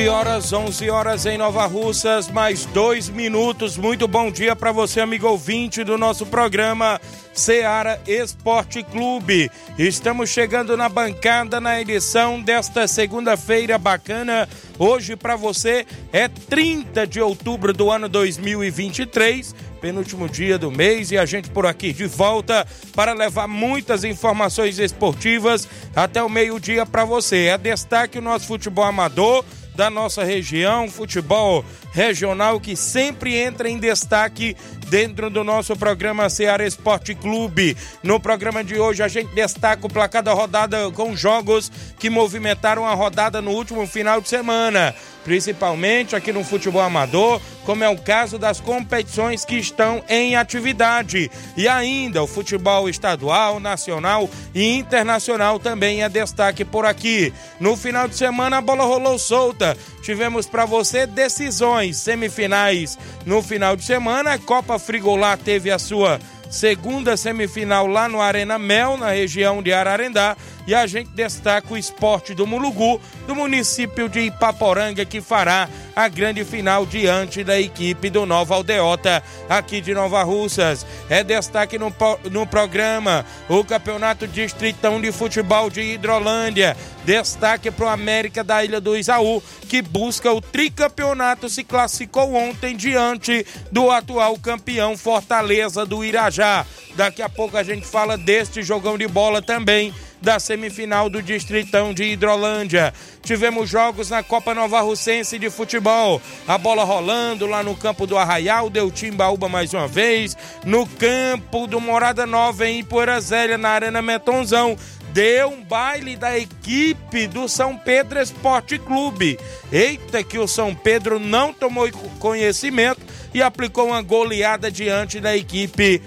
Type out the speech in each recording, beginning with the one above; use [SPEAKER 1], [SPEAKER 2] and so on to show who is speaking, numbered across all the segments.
[SPEAKER 1] 11 horas, 11 horas em Nova Russas, mais dois minutos. Muito bom dia para você, amigo ouvinte do nosso programa Seara Esporte Clube. Estamos chegando na bancada na edição desta segunda-feira bacana. Hoje para você é 30 de outubro do ano 2023 penúltimo dia do mês e a gente por aqui de volta para levar muitas informações esportivas até o meio-dia para você. É destaque o nosso futebol amador da nossa região, futebol regional que sempre entra em destaque dentro do nosso programa Ceará Esporte Clube. No programa de hoje a gente destaca o placar da rodada com jogos que movimentaram a rodada no último final de semana principalmente aqui no futebol amador, como é o caso das competições que estão em atividade. E ainda o futebol estadual, nacional e internacional também é destaque por aqui. No final de semana a bola rolou solta. Tivemos para você decisões semifinais no final de semana. A Copa Frigolá teve a sua segunda semifinal lá no Arena Mel, na região de Ararendá. E a gente destaca o esporte do Mulugu, do município de Ipaporanga, que fará a grande final diante da equipe do Nova Aldeota, aqui de Nova Russas. É destaque no, no programa o Campeonato Distritão de Futebol de Hidrolândia. Destaque para o América da Ilha do Isaú, que busca o tricampeonato, se classificou ontem diante do atual campeão Fortaleza do Irajá. Daqui a pouco a gente fala deste jogão de bola também da semifinal do Distritão de Hidrolândia. Tivemos jogos na Copa Nova Russense de futebol. A bola rolando lá no campo do Arraial, deu Timbaúba mais uma vez. No campo do Morada Nova em Ipoeira Zélia, na Arena Metonzão deu um baile da equipe do São Pedro Esporte Clube. Eita, que o São Pedro não tomou conhecimento e aplicou uma goleada diante da equipe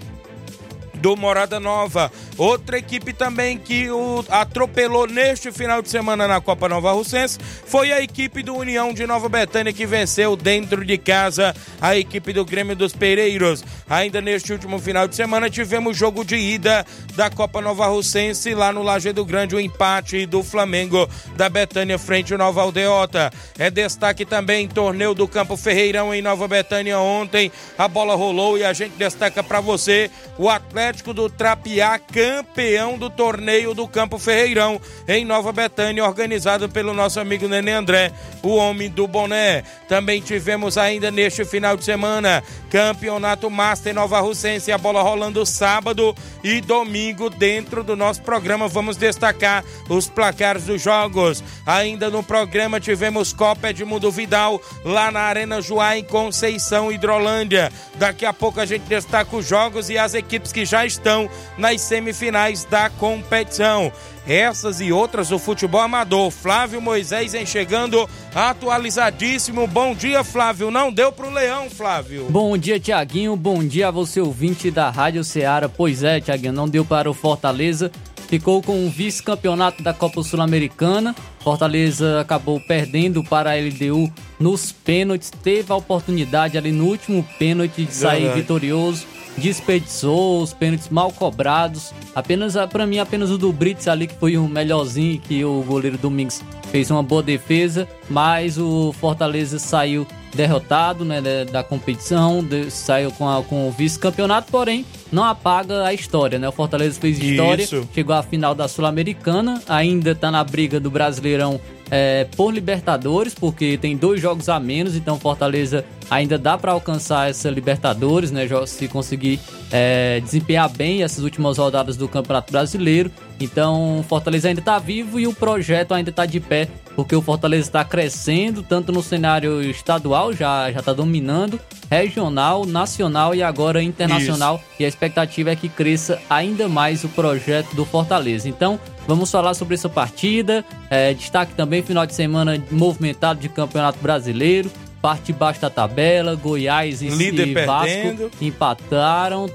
[SPEAKER 1] do Morada Nova. Outra equipe também que o atropelou neste final de semana na Copa Nova Russense foi a equipe do União de Nova Betânia que venceu dentro de casa a equipe do Grêmio dos Pereiros. Ainda neste último final de semana tivemos jogo de ida da Copa Nova Russense lá no Lajeado Grande, o empate do Flamengo da Betânia frente ao Nova Aldeota. É destaque também torneio do Campo Ferreirão em Nova Betânia ontem. A bola rolou e a gente destaca para você o Atlético do Trapiá campeão do torneio do Campo Ferreirão, em Nova Betânia, organizado pelo nosso amigo Nenê André, o homem do boné. Também tivemos ainda neste final de semana Campeonato Master Nova Russense, a bola rolando sábado e domingo dentro do nosso programa. Vamos destacar os placares dos jogos. Ainda no programa tivemos Copa Edmundo Vidal lá na Arena Joá em Conceição, Hidrolândia. Daqui a pouco a gente destaca os jogos e as equipes que já estão nas semifinais semifinais da competição. Essas e outras do futebol amador. Flávio Moisés em chegando atualizadíssimo. Bom dia, Flávio. Não deu pro Leão, Flávio.
[SPEAKER 2] Bom dia, Tiaguinho. Bom dia a você, ouvinte da Rádio Ceará. Pois é, Tiaguinho, não deu para o Fortaleza. Ficou com o vice-campeonato da Copa Sul-Americana. Fortaleza acabou perdendo para a LDU nos pênaltis. Teve a oportunidade ali no último pênalti de sair Verdade. vitorioso desperdiçou os pênaltis mal cobrados. Apenas, para mim, apenas o do Brits ali que foi o melhorzinho, que o goleiro Domingos fez uma boa defesa, mas o Fortaleza saiu derrotado né, da competição, saiu com, a, com o vice-campeonato, porém não apaga a história, né? O Fortaleza fez história, Isso. chegou à final da Sul-Americana, ainda está na briga do Brasileirão é, por Libertadores, porque tem dois jogos a menos, então Fortaleza ainda dá para alcançar essa Libertadores, né? Se conseguir é, desempenhar bem essas últimas rodadas do Campeonato Brasileiro. Então, Fortaleza ainda está vivo e o projeto ainda está de pé, porque o Fortaleza está crescendo, tanto no cenário estadual, já está dominando, regional, nacional e agora internacional. Isso. E a expectativa é que cresça ainda mais o projeto do Fortaleza. Então, vamos falar sobre essa partida. É, destaque também final de semana movimentado de Campeonato Brasileiro. Parte de baixo da tabela, Goiás e, Líder e Vasco perdendo. empataram.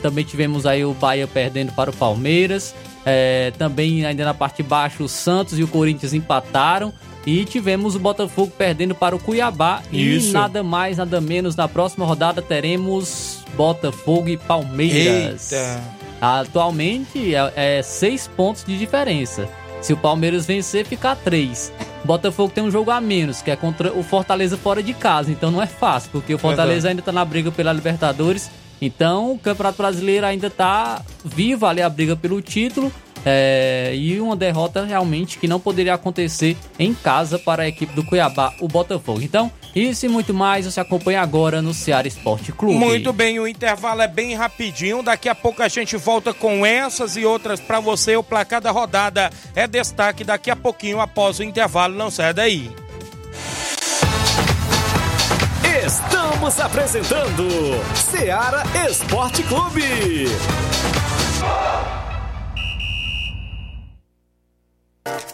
[SPEAKER 2] Também tivemos aí o Bahia perdendo para o Palmeiras. É, também ainda na parte de baixo o Santos e o Corinthians empataram. E tivemos o Botafogo perdendo para o Cuiabá. Isso. E nada mais, nada menos, na próxima rodada teremos Botafogo e Palmeiras. Eita. Atualmente é, é seis pontos de diferença. Se o Palmeiras vencer, fica três. Botafogo tem um jogo a menos, que é contra o Fortaleza fora de casa. Então não é fácil, porque o Fortaleza ainda está na briga pela Libertadores. Então o Campeonato Brasileiro ainda está vivo ali a briga pelo título. É, e uma derrota realmente que não poderia acontecer em casa para a equipe do Cuiabá, o Botafogo. Então, isso e muito mais você acompanha agora no Ceará Esporte Clube.
[SPEAKER 1] Muito bem, o intervalo é bem rapidinho. Daqui a pouco a gente volta com essas e outras para você. O placar da rodada é destaque daqui a pouquinho após o intervalo. Não sai daí.
[SPEAKER 3] Estamos apresentando Ceará Esporte Clube.
[SPEAKER 4] you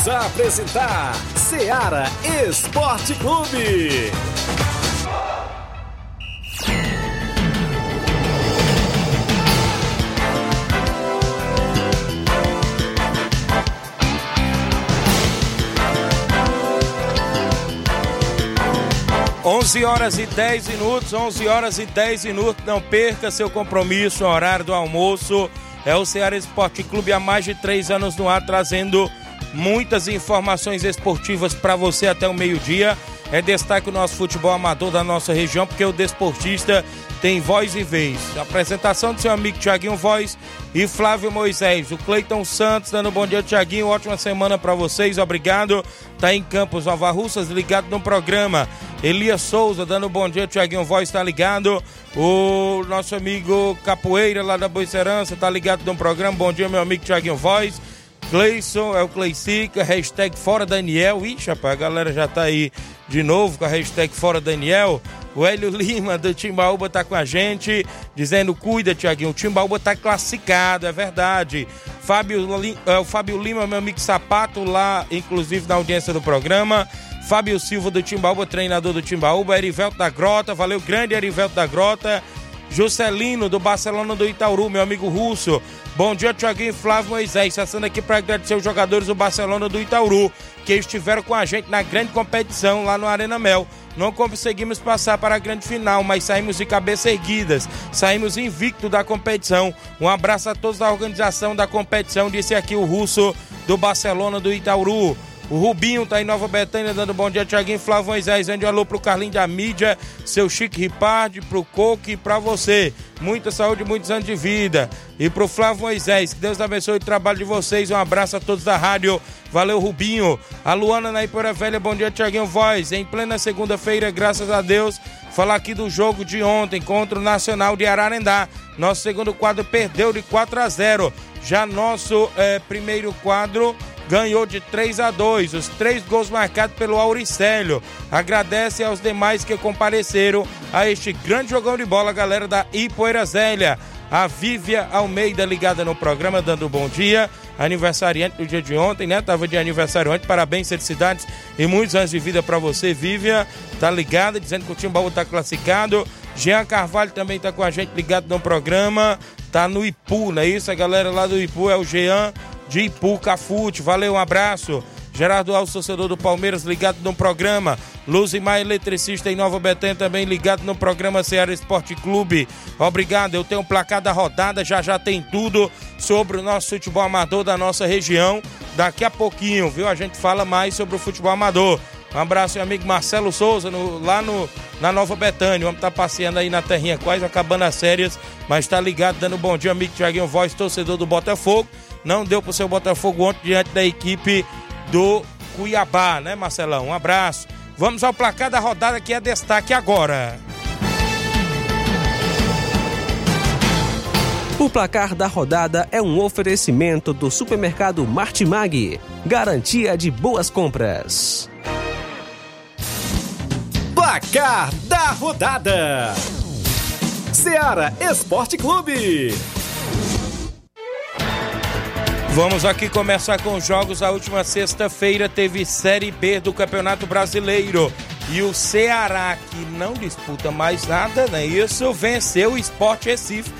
[SPEAKER 3] Voltamos a apresentar Seara Esporte Clube.
[SPEAKER 1] 11 horas e 10 minutos, 11 horas e 10 minutos. Não perca seu compromisso, horário do almoço. É o Ceará Esporte Clube há mais de três anos no ar, trazendo muitas informações esportivas para você até o meio-dia. É destaque o nosso futebol amador da nossa região, porque o desportista tem voz e vez. A apresentação do seu amigo Tiaguinho Voz e Flávio Moisés. O Cleiton Santos dando bom dia, Tiaguinho. Ótima semana para vocês, obrigado. Tá em Campos Nova Russas, ligado no programa. Elias Souza dando bom dia, Tiaguinho Voz tá ligado. O nosso amigo Capoeira lá da Boicerança tá ligado no programa. Bom dia, meu amigo Tiaguinho Voz. Cleison, é o Cleicica, hashtag Fora Daniel. Ixi, rapaz, a galera já tá aí de novo com a hashtag Fora Daniel. O Hélio Lima do Timbaúba tá com a gente, dizendo: cuida, Tiaguinho, o Timbaúba tá classificado, é verdade. Fábio, é, o Fábio Lima, meu amigo Sapato, lá, inclusive na audiência do programa. Fábio Silva do Timbaúba, treinador do Timbaúba. Erivelto da Grota, valeu, grande Erivelto da Grota. Juscelino do Barcelona do Itaúru, meu amigo russo. Bom dia, Tiaguinho Flávio Moisés. Passando aqui para agradecer os jogadores do Barcelona do Itaúru, que estiveram com a gente na grande competição lá no Arena Mel. Não conseguimos passar para a grande final, mas saímos de cabeça erguidas. Saímos invicto da competição. Um abraço a todos da organização da competição, disse aqui o russo do Barcelona do Itaúru. O Rubinho tá em Nova Betânia dando bom dia, Tiaguinho Flávio Moisés. Ande alô pro Carlinho da mídia, seu Chique Ripardi, pro Coco e pra você. Muita saúde, muitos anos de vida. E pro Flávio Moisés, que Deus abençoe o trabalho de vocês. Um abraço a todos da rádio. Valeu, Rubinho. A Luana na Ipora Velha, bom dia, Tiaguinho Voz. Em plena segunda-feira, graças a Deus, falar aqui do jogo de ontem contra o Nacional de Ararendá. Nosso segundo quadro perdeu de 4 a 0. Já nosso eh, primeiro quadro ganhou de 3 a 2, os três gols marcados pelo Auricélio. Agradece aos demais que compareceram a este grande jogão de bola, galera da Ipoeira Zélia. A Vívia Almeida ligada no programa, dando bom dia. Aniversariante do dia de ontem, né? Tava de aniversário ontem. Parabéns, felicidades e muitos anos de vida para você, Vívia. Tá ligada, dizendo que o Timbaú tá classificado. Jean Carvalho também tá com a gente ligado no programa. Tá no Ipu, não é isso? A galera lá do Ipu é o Jean de Ipu Cafute. Valeu, um abraço. Gerardo Alves, torcedor do Palmeiras, ligado no programa. Luzimar, eletricista em Nova Betânia, também ligado no programa Ceará Esporte Clube. Obrigado, eu tenho o placar da rodada, já já tem tudo sobre o nosso futebol amador da nossa região. Daqui a pouquinho, viu? A gente fala mais sobre o futebol amador. Um abraço, meu amigo Marcelo Souza, no, lá no, na Nova Betânia. Vamos estar tá passeando aí na terrinha, quase acabando as férias, mas está ligado, dando bom dia, amigo Tiaguinho Voz, torcedor do Botafogo. Não deu pro seu Botafogo ontem diante da equipe do Cuiabá, né, Marcelão? Um abraço. Vamos ao placar da rodada que é destaque agora.
[SPEAKER 5] O placar da rodada é um oferecimento do supermercado Martimag, garantia de boas compras.
[SPEAKER 3] Placar da rodada: Seara Esporte Clube.
[SPEAKER 1] Vamos aqui começar com os jogos. A última sexta-feira teve Série B do Campeonato Brasileiro. E o Ceará, que não disputa mais nada, né? Isso venceu o Sport Recife,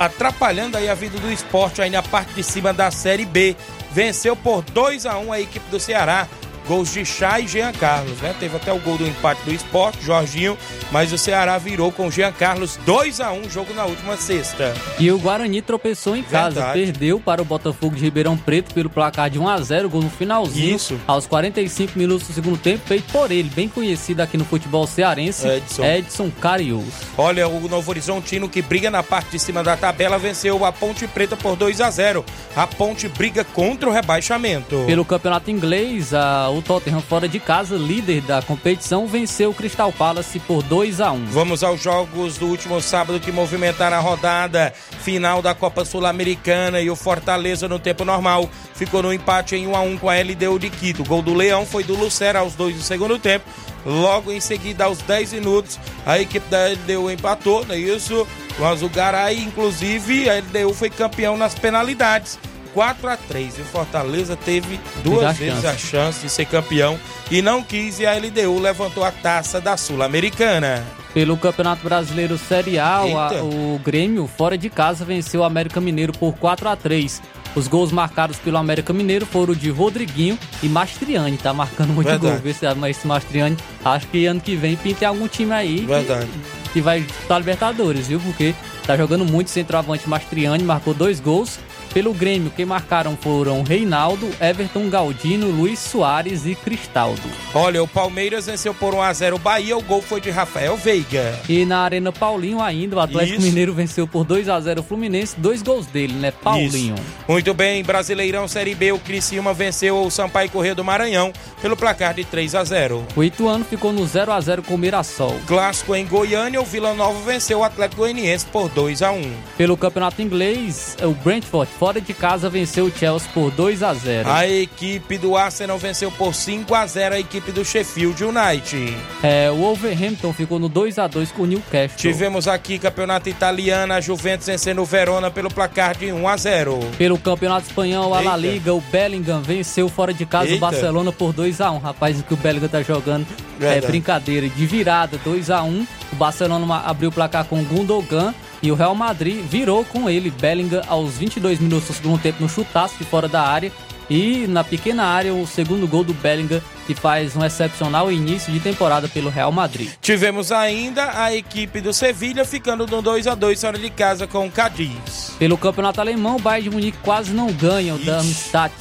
[SPEAKER 1] atrapalhando aí a vida do esporte aí na parte de cima da Série B. Venceu por 2 a 1 a equipe do Ceará. Gols de Chá e Jean Carlos, né? Teve até o gol do empate do esporte, Jorginho, mas o Ceará virou com Jean Carlos 2 a 1 jogo na última sexta.
[SPEAKER 2] E o Guarani tropeçou em casa,
[SPEAKER 1] Verdade.
[SPEAKER 2] perdeu para o Botafogo de Ribeirão Preto pelo placar de 1 a 0 gol no finalzinho.
[SPEAKER 1] Isso.
[SPEAKER 2] Aos 45 minutos do segundo tempo, feito por ele, bem conhecido aqui no futebol cearense,
[SPEAKER 1] Edson.
[SPEAKER 2] Edson Carius.
[SPEAKER 1] Olha, o Novo Horizontino que briga na parte de cima da tabela venceu a Ponte Preta por 2 a 0. A Ponte briga contra o rebaixamento.
[SPEAKER 2] Pelo campeonato inglês, a- o Tottenham fora de casa, líder da competição, venceu o Crystal Palace por 2 a 1
[SPEAKER 1] Vamos aos jogos do último sábado que movimentaram a rodada final da Copa Sul-Americana e o Fortaleza no tempo normal ficou no empate em 1 a 1 com a LDU de Quito. O gol do Leão foi do Lucero aos dois do segundo tempo. Logo em seguida, aos 10 minutos, a equipe da LDU empatou, não é isso? Mas o Garay, inclusive, a LDU foi campeão nas penalidades. 4 a 3 e o Fortaleza teve duas vezes
[SPEAKER 2] chance.
[SPEAKER 1] a chance de ser campeão e não quis e a LDU levantou a taça da Sul-Americana.
[SPEAKER 2] Pelo Campeonato Brasileiro Série A, o,
[SPEAKER 1] Eita.
[SPEAKER 2] o Grêmio, fora de casa, venceu o América Mineiro por 4 a 3 Os gols marcados pelo América Mineiro foram de Rodriguinho e Mastriani, tá marcando muito
[SPEAKER 1] Verdade.
[SPEAKER 2] gol. Vê se esse Mastriani, acho que ano que vem pinta em algum time aí que-
[SPEAKER 1] Verdade.
[SPEAKER 2] que vai disputar Libertadores, viu? Porque tá jogando muito centroavante Mastriani, marcou dois gols. Pelo Grêmio, quem marcaram foram Reinaldo, Everton Galdino, Luiz Soares e Cristaldo.
[SPEAKER 1] Olha, o Palmeiras venceu por 1 a 0 o Bahia, o gol foi de Rafael Veiga.
[SPEAKER 2] E na Arena Paulinho ainda, o Atlético
[SPEAKER 1] Isso.
[SPEAKER 2] Mineiro venceu por 2 a 0 o Fluminense, dois gols dele, né? Paulinho.
[SPEAKER 1] Isso. Muito bem, Brasileirão Série B, o Criciúma venceu o Sampaio Corrêa do Maranhão pelo placar de 3 a 0.
[SPEAKER 2] O Ituano ficou no 0 a 0 com o Mirassol.
[SPEAKER 1] Clássico em Goiânia, o Vila Nova venceu o Atlético Goianiense por 2 a 1.
[SPEAKER 2] Pelo Campeonato Inglês, o Brentford, fora de casa, venceu o Chelsea por 2 a 0
[SPEAKER 1] A equipe do Arsenal venceu por 5 a 0 a equipe do Sheffield United.
[SPEAKER 2] É, o Wolverhampton ficou no 2 a 2 com o Newcastle.
[SPEAKER 1] Tivemos aqui campeonato italiano, a Juventus vencendo o Verona pelo placar de 1 a 0.
[SPEAKER 2] Pelo Campeonato Espanhol, a La. Liga, o Bellingham venceu fora de casa o
[SPEAKER 1] Eita.
[SPEAKER 2] Barcelona por 2 a 1 Rapaz, o que o Bellingham tá jogando é
[SPEAKER 1] Verdade.
[SPEAKER 2] brincadeira. De virada, 2 a 1 O Barcelona abriu o placar com o Gundogan. E o Real Madrid virou com ele, Bellingham, aos 22 minutos do segundo tempo no chutaço de fora da área. E na pequena área, o segundo gol do Bellingham, que faz um excepcional início de temporada pelo Real Madrid.
[SPEAKER 1] Tivemos ainda a equipe do Sevilha ficando no 2 a 2 fora de casa com o Cadiz.
[SPEAKER 2] Pelo campeonato alemão, o Bayern de Munique quase não ganha o Darmstadt.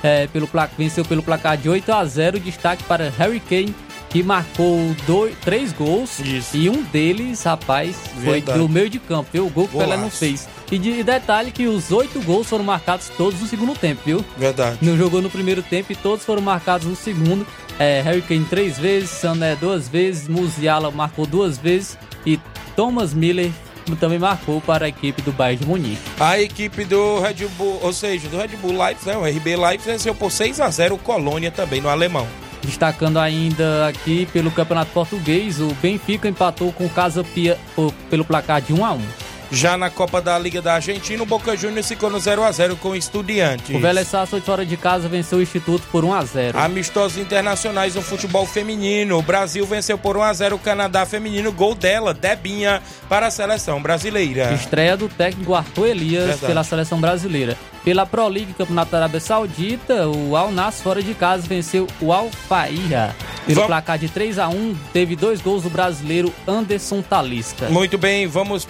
[SPEAKER 2] É, pelo, venceu pelo placar de 8 a 0 Destaque para Harry Kane, que marcou dois, três gols.
[SPEAKER 1] Isso.
[SPEAKER 2] E um deles, rapaz, foi
[SPEAKER 1] Verdade.
[SPEAKER 2] do meio de campo, viu? O gol que o Pelé não fez. E de detalhe que os oito gols foram marcados todos no segundo tempo, viu?
[SPEAKER 1] Verdade.
[SPEAKER 2] Não jogou no primeiro tempo e todos foram marcados no segundo. É, Harry Kane três vezes, Sané duas vezes, Musiala marcou duas vezes e Thomas Miller também marcou para a equipe do Bayern de Munique.
[SPEAKER 1] A equipe do Red Bull, ou seja, do Red Bull Leipzig, né, o RB Leipzig venceu por 6 a 0 o Colônia também no alemão.
[SPEAKER 2] Destacando ainda aqui pelo Campeonato Português, o Benfica empatou com o Casa Pia pelo placar de 1 a 1.
[SPEAKER 1] Já na Copa da Liga da Argentina, o Boca Juniors ficou no 0 a 0 com o Estudiantes.
[SPEAKER 2] O Vélez Sarsfield fora de casa venceu o Instituto por 1 a 0.
[SPEAKER 1] Amistosos internacionais no futebol feminino. O Brasil venceu por 1 a 0 o Canadá feminino. Gol dela, Debinha, para a seleção brasileira.
[SPEAKER 2] Estreia do técnico Arthur Elias
[SPEAKER 1] Verdade.
[SPEAKER 2] pela seleção brasileira. Pela Pro League Campeonato da Arábia Saudita, o Al Nassr fora de casa venceu o Al Faia. Pelo
[SPEAKER 1] Vam-
[SPEAKER 2] placar de 3 a 1 teve dois gols do brasileiro Anderson Talisca.
[SPEAKER 1] Muito bem, vamos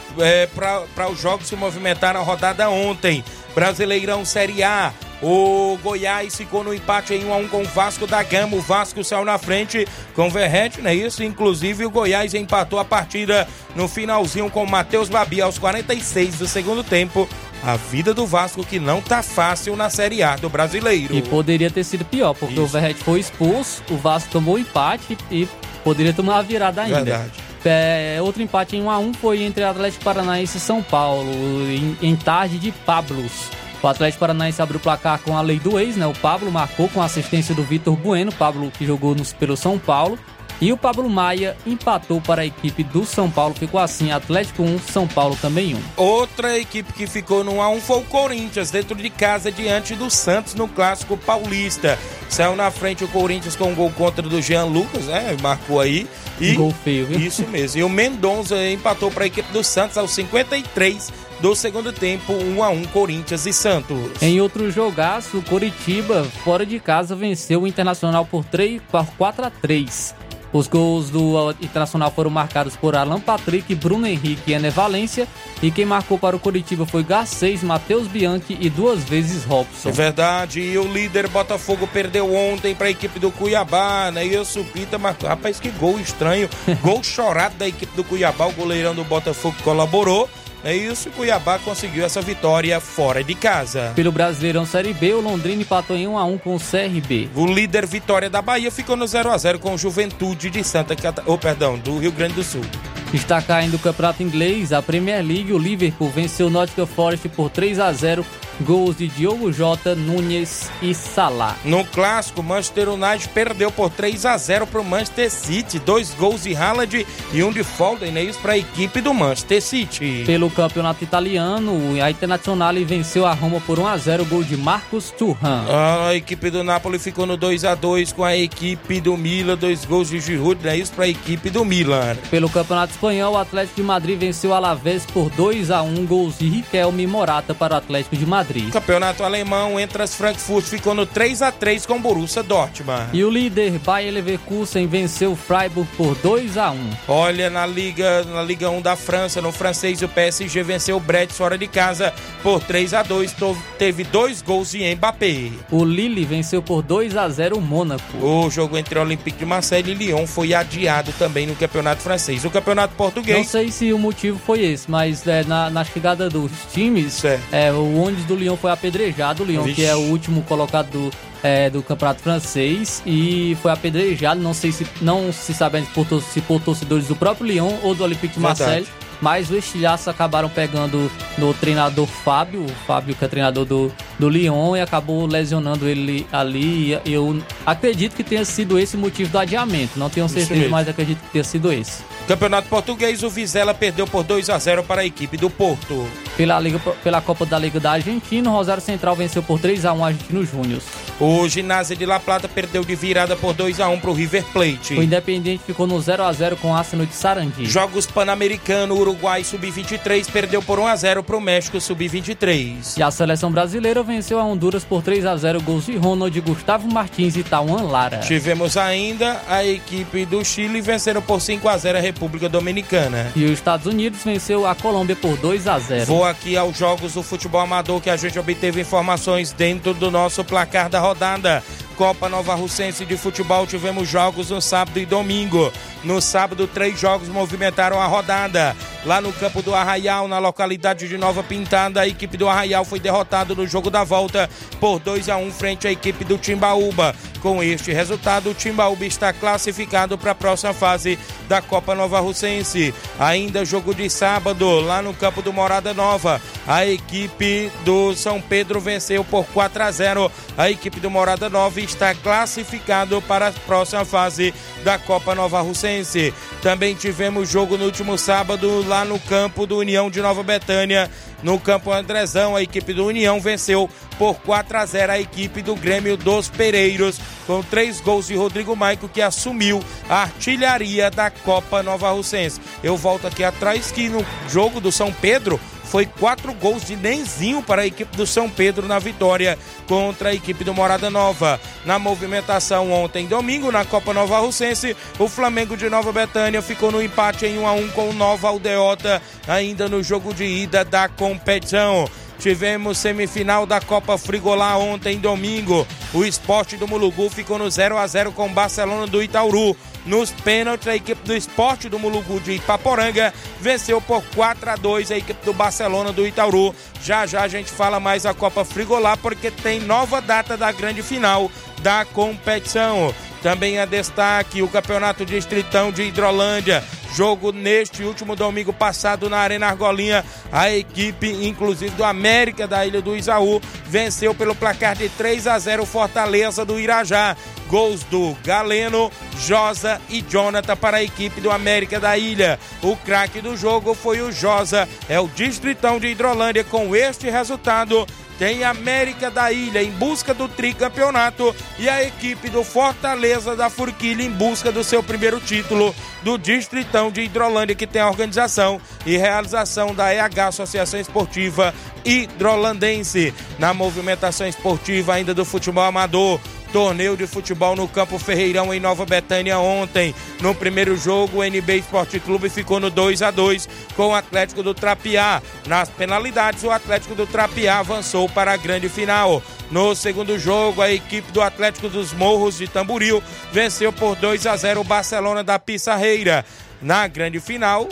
[SPEAKER 1] para os jogos que se movimentaram a rodada ontem. Brasileirão Série A. O Goiás ficou no empate em 1 a 1 com o Vasco da Gama. O Vasco saiu na frente com o Verrete, não é isso? Inclusive o Goiás empatou a partida no finalzinho com o Matheus Babi aos 46 do segundo tempo. A vida do Vasco que não tá fácil na Série A do Brasileiro.
[SPEAKER 2] E poderia ter sido pior, porque
[SPEAKER 1] Isso.
[SPEAKER 2] o Verrete foi expulso, o Vasco tomou o empate e poderia tomar uma virada ainda.
[SPEAKER 1] Verdade.
[SPEAKER 2] É, outro empate em 1 a 1 foi entre Atlético Paranaense e São Paulo, em, em tarde de Pablos. O Atlético Paranaense abriu o placar com a lei do ex, né? O Pablo marcou com a assistência do Vitor Bueno, Pablo que jogou nos, pelo São Paulo. E o Pablo Maia empatou para a equipe do São Paulo. Ficou assim, Atlético 1, São Paulo também 1.
[SPEAKER 1] Outra equipe que ficou no 1x1 foi o Corinthians, dentro de casa, diante do Santos no Clássico Paulista. Saiu na frente o Corinthians com um gol contra do Jean Lucas, né? Marcou aí. E,
[SPEAKER 2] gol feio, viu?
[SPEAKER 1] Isso mesmo. E o Mendonça empatou para a equipe do Santos aos 53 do segundo tempo, 1x1 Corinthians e Santos.
[SPEAKER 2] Em outro jogaço, o Coritiba, fora de casa, venceu o Internacional por, 3, por 4 a 3 Os gols do Internacional foram marcados por Alan Patrick, Bruno Henrique e Ené Valência. E quem marcou para o Coritiba foi Garcês, Matheus Bianchi e duas vezes Robson.
[SPEAKER 1] É verdade, e o líder Botafogo perdeu ontem para a equipe do Cuiabá, né? E o Supita marcou. Rapaz, que gol estranho. gol chorado da equipe do Cuiabá. O goleirão do Botafogo colaborou. É isso, Cuiabá conseguiu essa vitória fora de casa.
[SPEAKER 2] Pelo Brasileirão Série B, o Londrina empatou em 1 a 1 com o CRB.
[SPEAKER 1] O líder Vitória da Bahia ficou no 0 a 0 com o Juventude de Santa Catarina, oh, perdão, do Rio Grande do Sul.
[SPEAKER 2] Destacar ainda o Campeonato Inglês, a Premier League, o Liverpool venceu o Nottingham Forest por 3 a 0 gols de Diogo Jota, Nunes e Salah.
[SPEAKER 1] No clássico, Manchester United perdeu por 3 a 0 para o Manchester City. Dois gols de Haaland e um de Foden, né? Isso para a equipe do Manchester City.
[SPEAKER 2] Pelo campeonato italiano, a Internazionale venceu a Roma por 1 a 0 gol de Marcos Thuram.
[SPEAKER 1] A equipe do Napoli ficou no 2 a 2 com a equipe do Milan, dois gols de Giroud, né? Isso para a equipe do Milan.
[SPEAKER 2] Pelo campeonato espanhol, o Atlético de Madrid venceu o Alavés por 2 a 1 gols de Riquelme e Morata para o Atlético de Madrid.
[SPEAKER 1] Campeonato alemão, entre as Frankfurt ficou no 3 a 3 com o Borussia Dortmund.
[SPEAKER 2] E o líder Bayer Leverkusen venceu o Freiburg por 2 a 1.
[SPEAKER 1] Olha, na Liga, na Liga 1 da França, no francês, o PSG venceu o Brest fora de casa por 3 a 2 to- Teve dois gols de Mbappé.
[SPEAKER 2] O Lille venceu por 2 a 0 o Mônaco.
[SPEAKER 1] O jogo entre o Olympique de Marseille e Lyon foi adiado também no Campeonato Francês. O Campeonato
[SPEAKER 2] Não
[SPEAKER 1] Português.
[SPEAKER 2] sei se o motivo foi esse, mas é, na, na chegada dos times,
[SPEAKER 1] Certo.
[SPEAKER 2] é, o ônibus do Lyon foi apedrejado. O Lyon,
[SPEAKER 1] Vixe.
[SPEAKER 2] que é o último colocado do, é, do campeonato francês, e foi apedrejado. Não sei se não se sabe ainda por, se por torcedores do próprio Lyon ou do Olympique de. Marseille. Mas os estilhaços acabaram pegando no treinador Fábio, o Fábio que é treinador do, do Lyon e acabou lesionando ele ali. Eu acredito que tenha sido esse o motivo do adiamento. Não tenho certeza, mas acredito que tenha sido esse.
[SPEAKER 1] Campeonato Português, o Vizela perdeu por 2 a 0 para a equipe do Porto.
[SPEAKER 2] Pela, Liga, pela Copa da Liga da Argentina, o Rosário Central venceu por 3 a 1 o Argentino Júnior.
[SPEAKER 1] O Ginásio de La Plata perdeu de virada por 2 a 1 para o River Plate.
[SPEAKER 2] O Independente ficou no 0 a 0 com o Arsenal de Sarandi.
[SPEAKER 1] Jogos Pan-Americano, Uruguai Sub-23 perdeu por 1 a 0 para o México Sub-23.
[SPEAKER 2] E a seleção brasileira venceu a Honduras por 3 a 0 gols de Ronald, Gustavo Martins e Tauan Lara.
[SPEAKER 1] Tivemos ainda a equipe do Chile vencendo por 5 a 0 a República Dominicana.
[SPEAKER 2] E os Estados Unidos venceu a Colômbia por 2 a 0.
[SPEAKER 1] Vou aqui aos jogos do futebol amador que a gente obteve informações dentro do nosso placar da rodada. Copa Nova Russense de Futebol tivemos jogos no sábado e domingo. No sábado, três jogos movimentaram a rodada. Lá no campo do Arraial, na localidade de Nova Pintada, a equipe do Arraial foi derrotada no jogo da volta por 2 a 1 frente à equipe do Timbaúba. Com este resultado, o Timbaúba está classificado para a próxima fase da Copa Nova Russense. Ainda jogo de sábado, lá no campo do Morada Nova, a equipe do São Pedro venceu por 4 a 0. A equipe do Morada Nova está classificado para a próxima fase da Copa Nova Russense. Também tivemos jogo no último sábado lá no campo do União de Nova Betânia. No campo Andrezão, a equipe do União venceu por 4 a 0 a equipe do Grêmio dos Pereiros, com três gols de Rodrigo Maico, que assumiu a artilharia da Copa Nova Russense. Eu volto aqui atrás que no jogo do São Pedro, foi quatro gols de Nenzinho para a equipe do São Pedro na vitória contra a equipe do Morada Nova. Na movimentação ontem, domingo, na Copa Nova Russense, o Flamengo de Nova Betânia ficou no empate em 1 a 1 com o Nova Aldeota, ainda no jogo de ida da competição. Tivemos semifinal da Copa Frigolá ontem, domingo. O esporte do Mulugu ficou no 0 a 0 com o Barcelona do Itauru. Nos pênaltis, a equipe do esporte do Mulugu de Ipaporanga venceu por 4 a 2 a equipe do Barcelona do Itauru. Já já a gente fala mais da Copa Frigolá porque tem nova data da grande final da competição. Também a destaque o Campeonato Distritão de Hidrolândia. Jogo neste último domingo passado na Arena Argolinha. A equipe, inclusive do América da Ilha do Isaú, venceu pelo placar de 3 a 0 Fortaleza do Irajá. Gols do Galeno, Josa e Jonathan para a equipe do América da Ilha. O craque do jogo foi o Josa, é o Distritão de Hidrolândia. Com este resultado, tem América da Ilha em busca do tricampeonato e a equipe do Fortaleza da Forquilha em busca do seu primeiro título do Distritão de Hidrolândia, que tem a organização e realização da EH Associação Esportiva Hidrolandense. Na movimentação esportiva ainda do futebol amador, torneio de futebol no Campo Ferreirão em Nova Betânia ontem. No primeiro jogo, o NB Esporte Clube ficou no 2 a 2 com o Atlético do Trapiá. Nas penalidades, o Atlético do Trapiá avançou para a grande final. No segundo jogo, a equipe do Atlético dos Morros de Tamboril venceu por 2 a 0 o Barcelona da Pissarreira. Na grande final,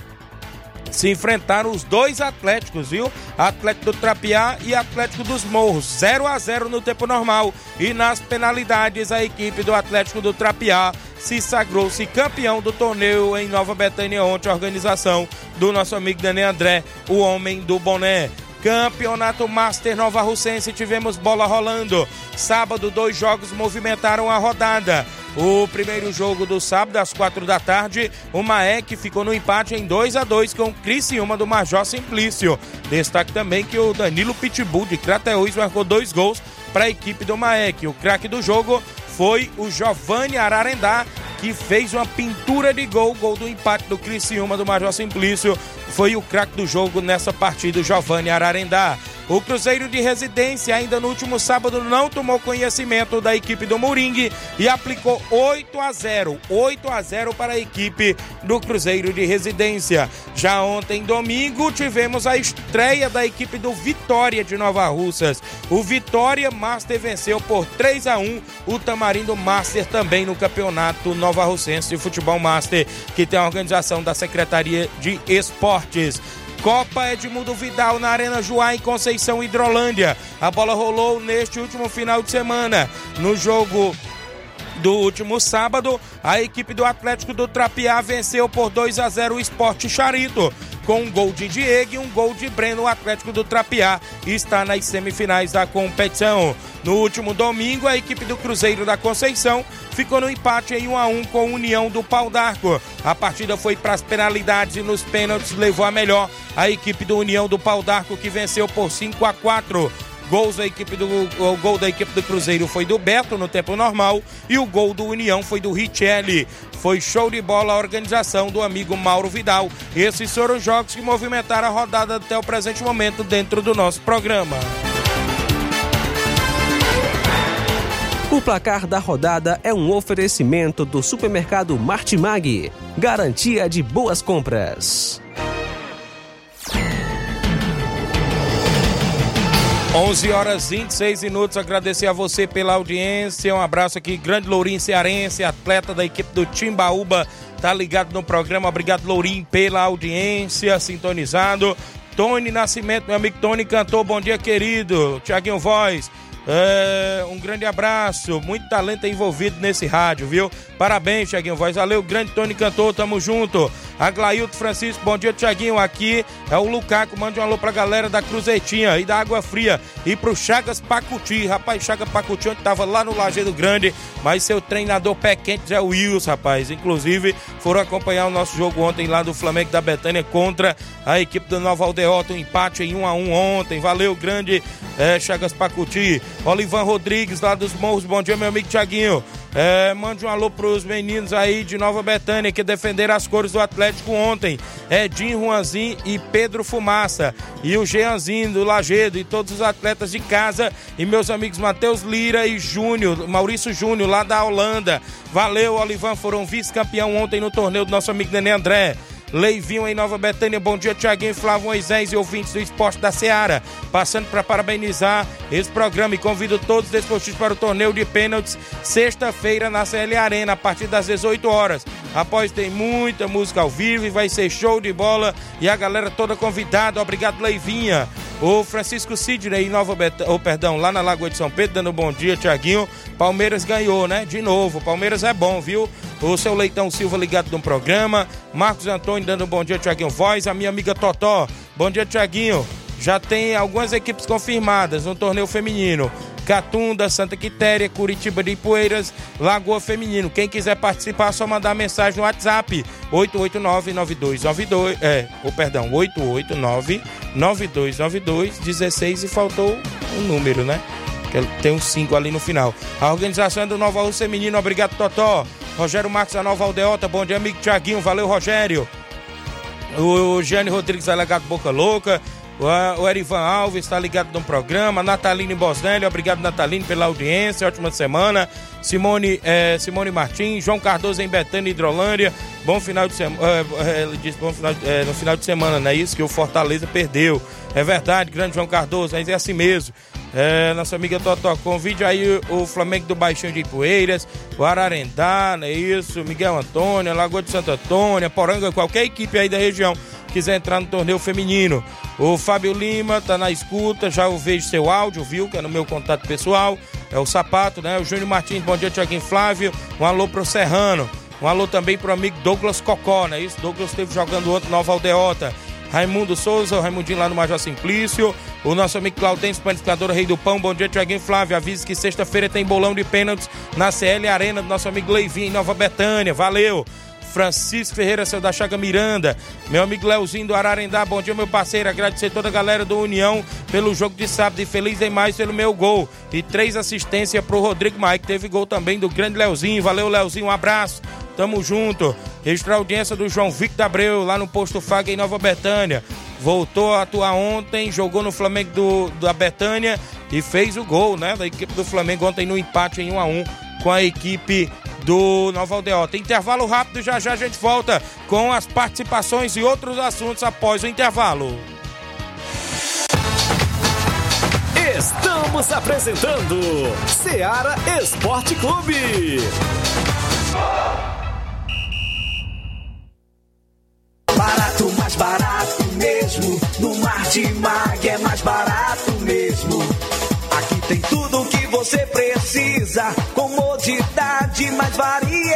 [SPEAKER 1] se enfrentaram os dois Atléticos, viu? Atlético do Trapiá e Atlético dos Morros, 0 a 0 no tempo normal. E nas penalidades, a equipe do Atlético do Trapiá se sagrou-se campeão do torneio em Nova Betânia ontem, organização do nosso amigo Daniel André, o homem do boné. Campeonato Master Nova Russense, tivemos bola rolando. Sábado, dois jogos movimentaram a rodada. O primeiro jogo do sábado, às quatro da tarde, o Maek ficou no empate em 2 a 2 com o Criciúma do Major Simplício. Destaque também que o Danilo Pitbull de Crateús marcou dois gols para a equipe do Maek. O craque do jogo foi o Giovanni Ararendá, que fez uma pintura de gol, gol do empate do Criciúma do Major Simplício. Foi o craque do jogo nessa partida, Giovanni Ararendá. O Cruzeiro de Residência, ainda no último sábado, não tomou conhecimento da equipe do Moringue e aplicou 8 a 0. 8 a 0 para a equipe do Cruzeiro de Residência. Já ontem, domingo, tivemos a estreia da equipe do Vitória de Nova Russas. O Vitória Master venceu por 3 a 1 o Tamarindo Master também no campeonato Nova Russense de Futebol Master, que tem a organização da Secretaria de Copa Edmundo Vidal na Arena Joá em Conceição Hidrolândia. A bola rolou neste último final de semana. No jogo do último sábado, a equipe do Atlético do Trapiá venceu por 2 a 0 o Esporte Charito. Com um gol de Diego e um gol de Breno, o Atlético do Trapiá está nas semifinais da competição. No último domingo, a equipe do Cruzeiro da Conceição ficou no empate em 1 a 1 com a União do Pau d'Arco. A partida foi para as penalidades e nos pênaltis levou a melhor a equipe do União do Pau d'Arco que venceu por 5 a 4. Gols da equipe do, o gol da equipe do Cruzeiro foi do Beto no tempo normal e o gol do União foi do Richelli. Foi show de bola a organização do amigo Mauro Vidal. Esses foram os jogos que movimentaram a rodada até o presente momento dentro do nosso programa.
[SPEAKER 5] O placar da rodada é um oferecimento do supermercado Martimag. Garantia de boas compras.
[SPEAKER 1] 11 horas 26 minutos. Agradecer a você pela audiência. Um abraço aqui, grande Lourinho Cearense, atleta da equipe do Timbaúba. Tá ligado no programa. Obrigado, Lourinho, pela audiência, sintonizado. Tony Nascimento, meu amigo Tony cantou. Bom dia, querido. Tiaguinho Voz. É, um grande abraço, muito talento envolvido nesse rádio, viu? Parabéns, Tiaguinho Voz. Valeu, grande Tony Cantor, tamo junto. Aglailton Francisco, bom dia, Tiaguinho. Aqui é o Lucaco, mande um alô pra galera da Cruzetinha e da Água Fria e pro Chagas Pacuti. Rapaz, Chagas Pacuti, onde tava lá no Lajeado Grande, mas seu treinador pé quente é o Wilson, rapaz. Inclusive, foram acompanhar o nosso jogo ontem lá do Flamengo da Betânia contra a equipe do Nova Aldeota, um empate em 1 a 1 ontem. Valeu, grande é, Chagas Pacuti. Olivan Rodrigues, lá dos Morros, bom dia, meu amigo Tiaguinho. É, mande um alô pros meninos aí de Nova Betânia que defenderam as cores do Atlético ontem. Edinho Juanzinho e Pedro Fumaça. E o Jeanzinho do Lagedo e todos os atletas de casa. E meus amigos Matheus Lira e Júnior, Maurício Júnior, lá da Holanda. Valeu, Olivan. Foram vice-campeão ontem no torneio do nosso amigo Nenê André. Leivinho em Nova Betânia. Bom dia, Tiaguinho, Flávio Moisés e ouvintes do esporte da Seara. Passando para parabenizar esse programa e convido todos os desportistas para o torneio de pênaltis sexta-feira na CL Arena, a partir das 18 horas. Após tem muita música ao vivo e vai ser show de bola e a galera toda convidada. Obrigado, Leivinha. O Francisco Sidney em Nova Betânia, oh, perdão, lá na Lagoa de São Pedro, dando um bom dia, Tiaguinho. Palmeiras ganhou, né? De novo. Palmeiras é bom, viu? O seu Leitão Silva ligado no programa. Marcos Antônio dando um bom dia, Tiaguinho Voz. A minha amiga Totó. Bom dia, Tiaguinho. Já tem algumas equipes confirmadas no torneio feminino. Catunda, Santa Quitéria, Curitiba de Ipueiras, Lagoa Feminino. Quem quiser participar, é só mandar mensagem no WhatsApp 889-9292, é, ou perdão, 889-9292-16 e faltou um número, né? Tem um 5 ali no final. A organização é do Nova Rússia Feminino, obrigado Totó. Rogério Marcos da Nova Aldeota, bom dia amigo Tiaguinho, valeu Rogério. O Jane Rodrigues, delegado Boca Louca. O Erivan Alves está ligado no programa. Nataline Bosnelli, obrigado Nataline pela audiência, ótima semana. Simone, eh, Simone Martins, João Cardoso em Betânia, Hidrolândia. Bom final de semana. Eh, ele disse bom final, eh, no final de semana, não é isso? Que o Fortaleza perdeu. É verdade, grande João Cardoso, mas é assim mesmo. É, nossa amiga Totó, convide aí o Flamengo do Baixinho de Poeiras, o Ararendá, não é isso? Miguel Antônio, Lagoa de Santo Antônio, Poranga, qualquer equipe aí da região quiser entrar no torneio feminino. O Fábio Lima tá na escuta, já vejo seu áudio, viu? Que é no meu contato pessoal. É o Sapato, né? O Júnior Martins, bom dia, Tiaguinho Flávio. Um alô pro Serrano. Um alô também pro amigo Douglas Cocó, né? Isso, Douglas esteve jogando ontem Nova Aldeota. Raimundo Souza, o Raimundinho lá no Major Simplício. O nosso amigo Claudêncio, panificador Rei do Pão. Bom dia, Tiaguinho Flávio. Avise que sexta-feira tem bolão de pênaltis na CL Arena do nosso amigo Leivinho em Nova Betânia. Valeu! Francisco Ferreira, seu da Chaga Miranda, meu amigo Leozinho do Ararendá, bom dia meu parceiro, agradecer toda a galera do União pelo jogo de sábado e feliz demais pelo meu gol. E três assistências pro Rodrigo Mike, teve gol também do grande Leozinho, valeu Leozinho, um abraço, tamo junto, registrar a audiência do João Victor Abreu lá no posto Faga em Nova Betânia, voltou a atuar ontem, jogou no Flamengo do, da Betânia e fez o gol, né, da equipe do Flamengo ontem no empate em 1 a 1 com a equipe do Nova Aldeota. Intervalo rápido, já já a gente volta com as participações e outros assuntos após o intervalo.
[SPEAKER 3] Estamos apresentando Seara Esporte Clube.
[SPEAKER 6] Barato, mais barato mesmo. No Martimag é mais barato mesmo. Aqui tem tudo o que você precisa. Comodidade, mais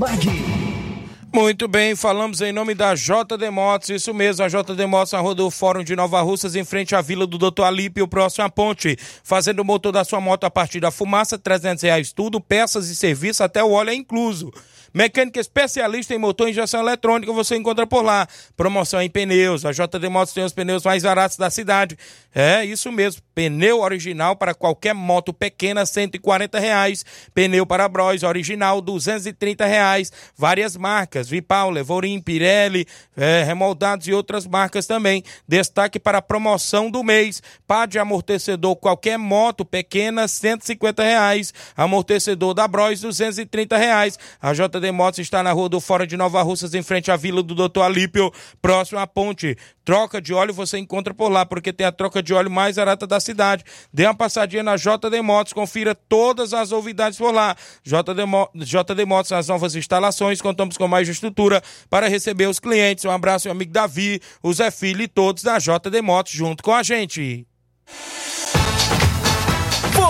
[SPEAKER 1] Muito bem, falamos em nome da JD Motos, isso mesmo, a JD Motos na rua do Fórum de Nova Russas, em frente à Vila do Doutor Alípio, próximo à ponte, fazendo o motor da sua moto a partir da fumaça, 300 reais tudo, peças e serviço, até o óleo é incluso. Mecânica especialista em motor e injeção eletrônica, você encontra por lá. Promoção em pneus. A JD Motos tem os pneus mais baratos da cidade. É isso mesmo. Pneu original para qualquer moto pequena, 140 reais. Pneu para Bros original, 230 reais. Várias marcas, Vipau, Levorim, Pirelli, é, remoldados e outras marcas também. Destaque para a promoção do mês. Pá de amortecedor, qualquer moto pequena, 150 reais. Amortecedor da Bros, 230 reais. A JD Motos está na rua do Fora de Nova Russas, em frente à Vila do Doutor Alípio, próximo à ponte. Troca de óleo você encontra por lá, porque tem a troca de óleo mais barata da cidade. Dê uma passadinha na JD Motos, confira todas as novidades por lá. JD, Mo JD Motos, as novas instalações, contamos com mais estrutura para receber os clientes. Um abraço, meu amigo Davi, o Zé Filho e todos da JD Motos junto com a gente.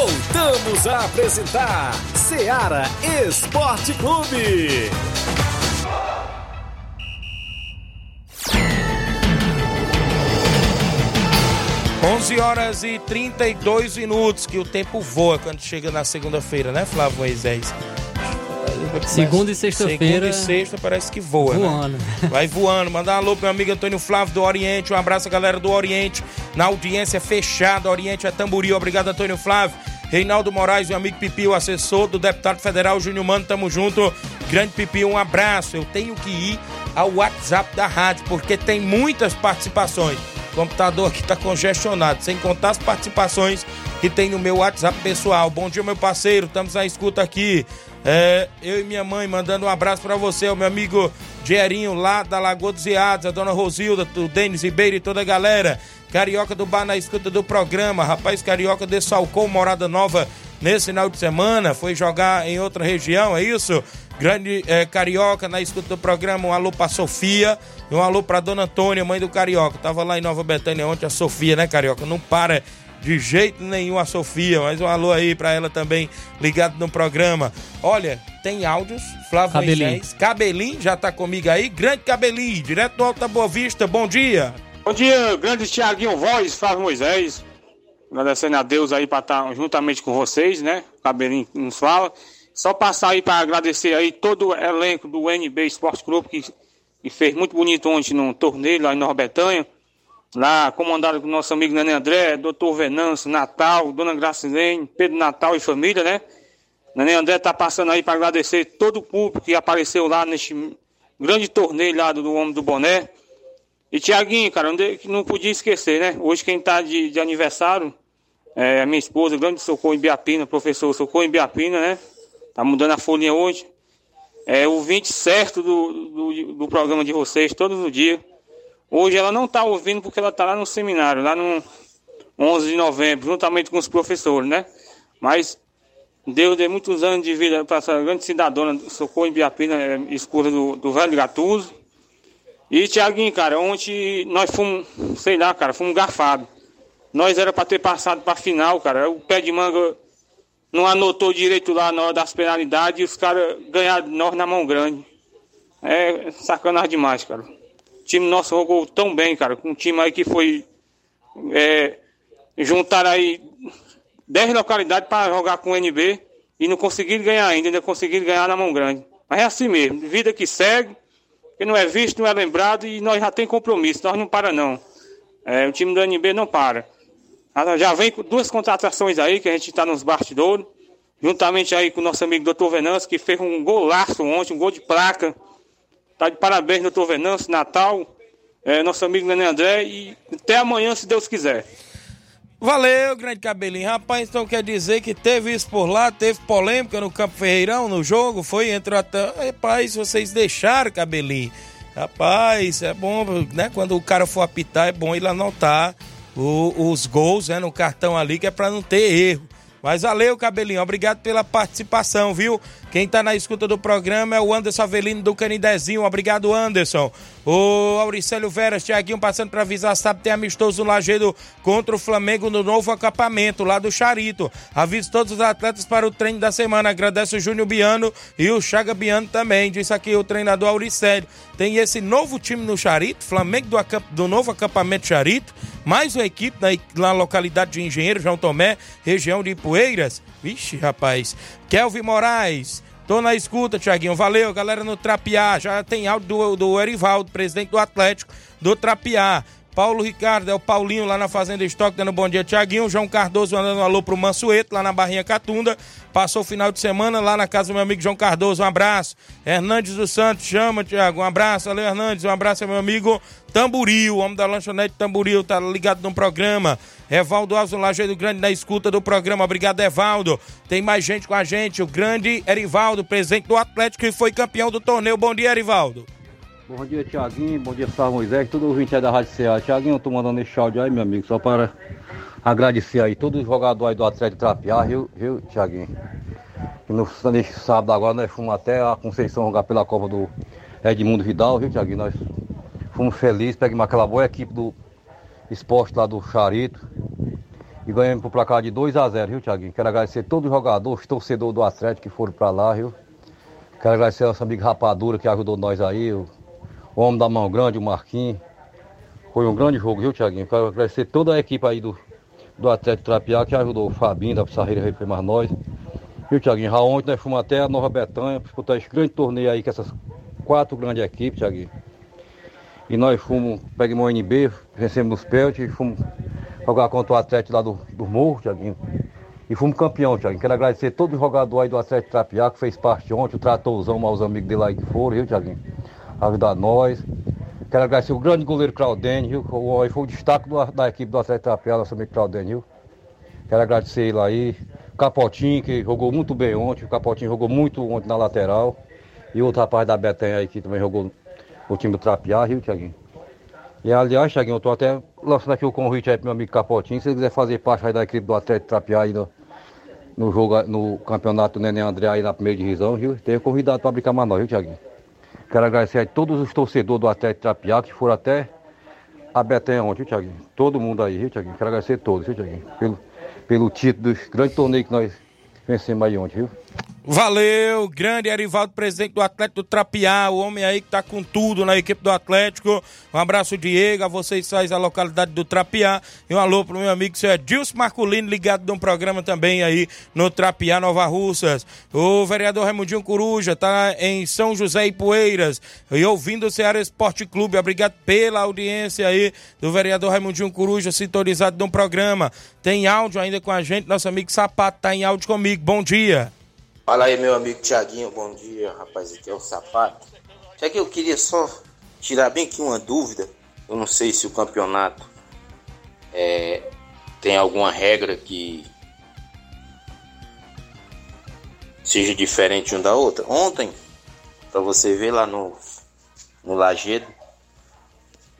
[SPEAKER 3] Voltamos a apresentar Seara Esporte Clube.
[SPEAKER 1] 11 horas e 32 minutos, que o tempo voa quando chega na segunda-feira, né, Flávio Moisés?
[SPEAKER 2] Segunda e sexta-feira.
[SPEAKER 1] Segunda e sexta parece que voa.
[SPEAKER 2] Voando.
[SPEAKER 1] Né? Vai voando. Mandar um alô pro meu amigo Antônio Flávio do Oriente. Um abraço galera do Oriente. Na audiência fechada, Oriente é Tamboril. Obrigado, Antônio Flávio. Reinaldo Moraes, meu amigo Pipi, o assessor do deputado federal Júnior Mano, tamo junto. Grande Pipi, um abraço. Eu tenho que ir ao WhatsApp da rádio, porque tem muitas participações. O computador aqui tá congestionado, sem contar as participações que tem no meu WhatsApp pessoal. Bom dia, meu parceiro, estamos na escuta aqui. É, eu e minha mãe mandando um abraço para você, o meu amigo Dierinho lá da Lagoa dos Iados, a dona Rosilda, o Denis Ribeiro e toda a galera. Carioca do Bar na escuta do programa. Rapaz, Carioca dessalcou Morada Nova nesse final de semana. Foi jogar em outra região, é isso? Grande é, Carioca na escuta do programa. Um alô pra Sofia e um alô pra Dona Antônia, mãe do Carioca. Tava lá em Nova Betânia ontem a Sofia, né, Carioca? Não para de jeito nenhum a Sofia, mas um alô aí pra ela também, ligado no programa. Olha, tem áudios, Flávio
[SPEAKER 2] Cabelinho.
[SPEAKER 1] Moisés. Cabelinho já tá comigo aí. Grande Cabelinho, direto do Alta Boa Vista. Bom dia.
[SPEAKER 7] Bom dia, grande Tiaguinho Voz, Flávio Moisés. Agradecendo a Deus aí para estar juntamente com vocês, né? O Cabelinho nos fala. Só passar aí para agradecer aí todo o elenco do NB Esporte Clube que, que fez muito bonito ontem num torneio lá em Nova Betânia. Lá comandado com nosso amigo Nenê André, doutor Venâncio, Natal, Dona Gracilene, Pedro Natal e família, né? Nenê André tá passando aí para agradecer todo o público que apareceu lá neste grande torneio lá do, Homem do Boné. E Tiaguinho, cara, não, podia esquecer, né? Hoje quem tá de, de aniversário é a minha esposa, grande Socorro em Biapina, professor Socorro em Biapina, né? Tá mudando a folhinha hoje. É o 20 certo do, do, do programa de vocês, todos os dias. Hoje ela não tá ouvindo porque ela tá lá no seminário, lá no 11 de novembro, juntamente com os professores, né? Mas Deus dê muitos anos de vida para essa grande cidadona, Socorro em Biapina, é, esposa do, do velho Gatuso. E, Tiaguinho, cara, ontem nós fomos, sei lá, cara, fomos garfados. Nós era para ter passado para final, cara. O pé de manga não anotou direito lá na hora das penalidades e os caras ganharam nós na mão grande. É sacanagem demais, cara. Time nosso jogou tão bem, cara, com um time aí que foi. É, juntaram aí 10 localidades para jogar com o NB e não conseguiram ganhar ainda, ainda conseguiram ganhar na mão grande. Mas é assim mesmo, vida que segue, que não é visto, não é lembrado e nós já tem compromisso, nós não para não. É, o time do NB não para. Ah, Já vem com duas contratações aí que a gente está nos bastidores, juntamente aí com o nosso amigo Dr. Venâncio, que fez um golaço ontem, um gol de placa. Tá de parabéns, Dr. Venâncio, Natal, é, nosso amigo Nenê André e até amanhã, se Deus quiser.
[SPEAKER 1] Valeu, grande cabelinho. Rapaz, então quer dizer que teve isso por lá, teve polêmica no Campo Ferreirão, no jogo, foi, entrou até. Rapaz, vocês deixaram, cabelinho. Rapaz, é bom, né? Quando o cara for apitar, é bom ele anotar o, os gols né, no cartão ali, que é pra não ter erro. Mas valeu, cabelinho. Obrigado pela participação, viu? Quem tá na escuta do programa é o Anderson Avelino do Canidezinho. Obrigado, Anderson. O Auricélio Veras, Tiaguinho, passando para avisar, sabe, tem amistoso Lagedo contra o Flamengo no novo acampamento, lá do Charito. Avisa todos os atletas para o treino da semana. Agradece o Júnior Biano e o Chaga Biano também. Disse aqui o treinador Auricélio. Tem esse novo time no Charito, Flamengo do, acamp... do novo acampamento Charito, mais uma equipe na, na localidade de Engenheiro, João Tomé, região de Ipueiras. Vixe, rapaz. Kelvin Moraes. Tô na escuta, Tiaguinho. Valeu, galera no Trapiá. Já tem áudio do, do Erivaldo, presidente do Atlético do Trapiá. Paulo Ricardo, é o Paulinho lá na Fazenda Estoque, dando bom dia, Tiaguinho. João Cardoso mandando um alô pro Mansueto, lá na Barrinha Catunda. Passou o final de semana lá na casa do meu amigo João Cardoso, um abraço. Hernandes dos Santos, chama, Tiago, um abraço. Valeu, Hernandes, um abraço meu amigo Tamburil, homem da lanchonete Tamburil, tá ligado no programa. Evaldo Alves, Lajeiro Grande, na escuta do programa. Obrigado, Evaldo. Tem mais gente com a gente, o grande Erivaldo, presidente do Atlético, que foi campeão do torneio. Bom dia, Erivaldo.
[SPEAKER 8] Bom dia, Tiaguinho. Bom dia, Sávio Moisés. Todo ouvinte aí da Rádio CA. Tiaguinho, eu tô mandando esse áudio aí, meu amigo, só para agradecer aí todos os jogadores aí do Atlético Trapiá, viu, viu Tiaguinho? E no neste sábado agora nós fomos até a Conceição jogar pela Copa do Edmundo Vidal, viu, Tiaguinho? Nós fomos felizes, pegamos aquela boa equipe do esporte lá do Charito e ganhamos por placar de 2 a 0 viu, Tiaguinho? Quero agradecer todos os jogadores, torcedores do Atlético que foram para lá, viu? Quero agradecer ao nosso amigo Rapadura que ajudou nós aí, o o homem da mão grande, o Marquinhos. Foi um grande jogo, viu, Tiaguinho? Quero agradecer toda a equipe aí do, do Atlético Trapiá que ajudou o Fabinho da Sarreira foi mais nós. Viu, Tiaguinho? Ontem nós fomos até a Nova Betânia para disputar esse grande torneio aí com essas quatro grandes equipes, Tiaguinho. E nós fomos, pegamos o NB, vencemos nos pênaltis, fomos jogar contra o Atlético lá do, do Morro, Tiaguinho. E fomos campeão, Tiaguinho. Quero agradecer todos os jogadores aí do Atlético Trapiá que fez parte ontem, o Tratorzão, aos amigos dele aí que foram, viu, Tiaguinho? Ajudar nós. Quero agradecer o grande goleiro Claudênio, foi o destaque do, da equipe do Atlético Trapéu, nosso amigo Claudênio. Quero agradecer ele aí. Capotinho, que jogou muito bem ontem. O Capotinho jogou muito ontem na lateral. E outro rapaz da Betanha aí que também jogou o time do Trapiá, viu, Tiaguinho? E aliás, Tiaguinho, eu tô até lançando aqui o convite aí pro meu amigo Capotinho. Se ele quiser fazer parte aí da equipe do Atlético Trapiá aí no, no jogo, no campeonato do Neném André aí na primeira divisão, viu? Tenho convidado para brincar mais nós, viu, Tiaguinho? Quero agradecer a todos os torcedores do Atlético Trapiá que foram até a Betanha ontem, viu, Tiaguinho? Todo mundo aí, viu, Tiaguinho? Quero agradecer a todos, viu, Tiaguinho? Pelo, pelo título dos grandes torneios que nós vencemos aí ontem, viu?
[SPEAKER 1] Valeu, grande Arivaldo, presidente do Atlético do Trapiá, o homem aí que tá com tudo na equipe do Atlético. Um abraço, Diego, a vocês faz da localidade do Trapiá. E um alô pro meu amigo, seu Edilson Marculino, ligado num programa também aí no Trapiá, Nova Russas. O vereador Raimundinho Coruja tá em São José e Poeiras e ouvindo o Ceará Esporte Clube. Obrigado pela audiência aí do vereador Raimundinho Coruja, sintonizado no programa. Tem áudio ainda com a gente, nosso amigo Sapato tá em áudio comigo. Bom dia.
[SPEAKER 9] Fala aí, meu amigo Tiaguinho, bom dia, rapaz, aqui é o Sapato. Tiaguinho, eu queria só tirar bem aqui uma dúvida. Eu não sei se o campeonato é, tem alguma regra que seja diferente um da outra. Ontem, para você ver lá no, no Lagedo,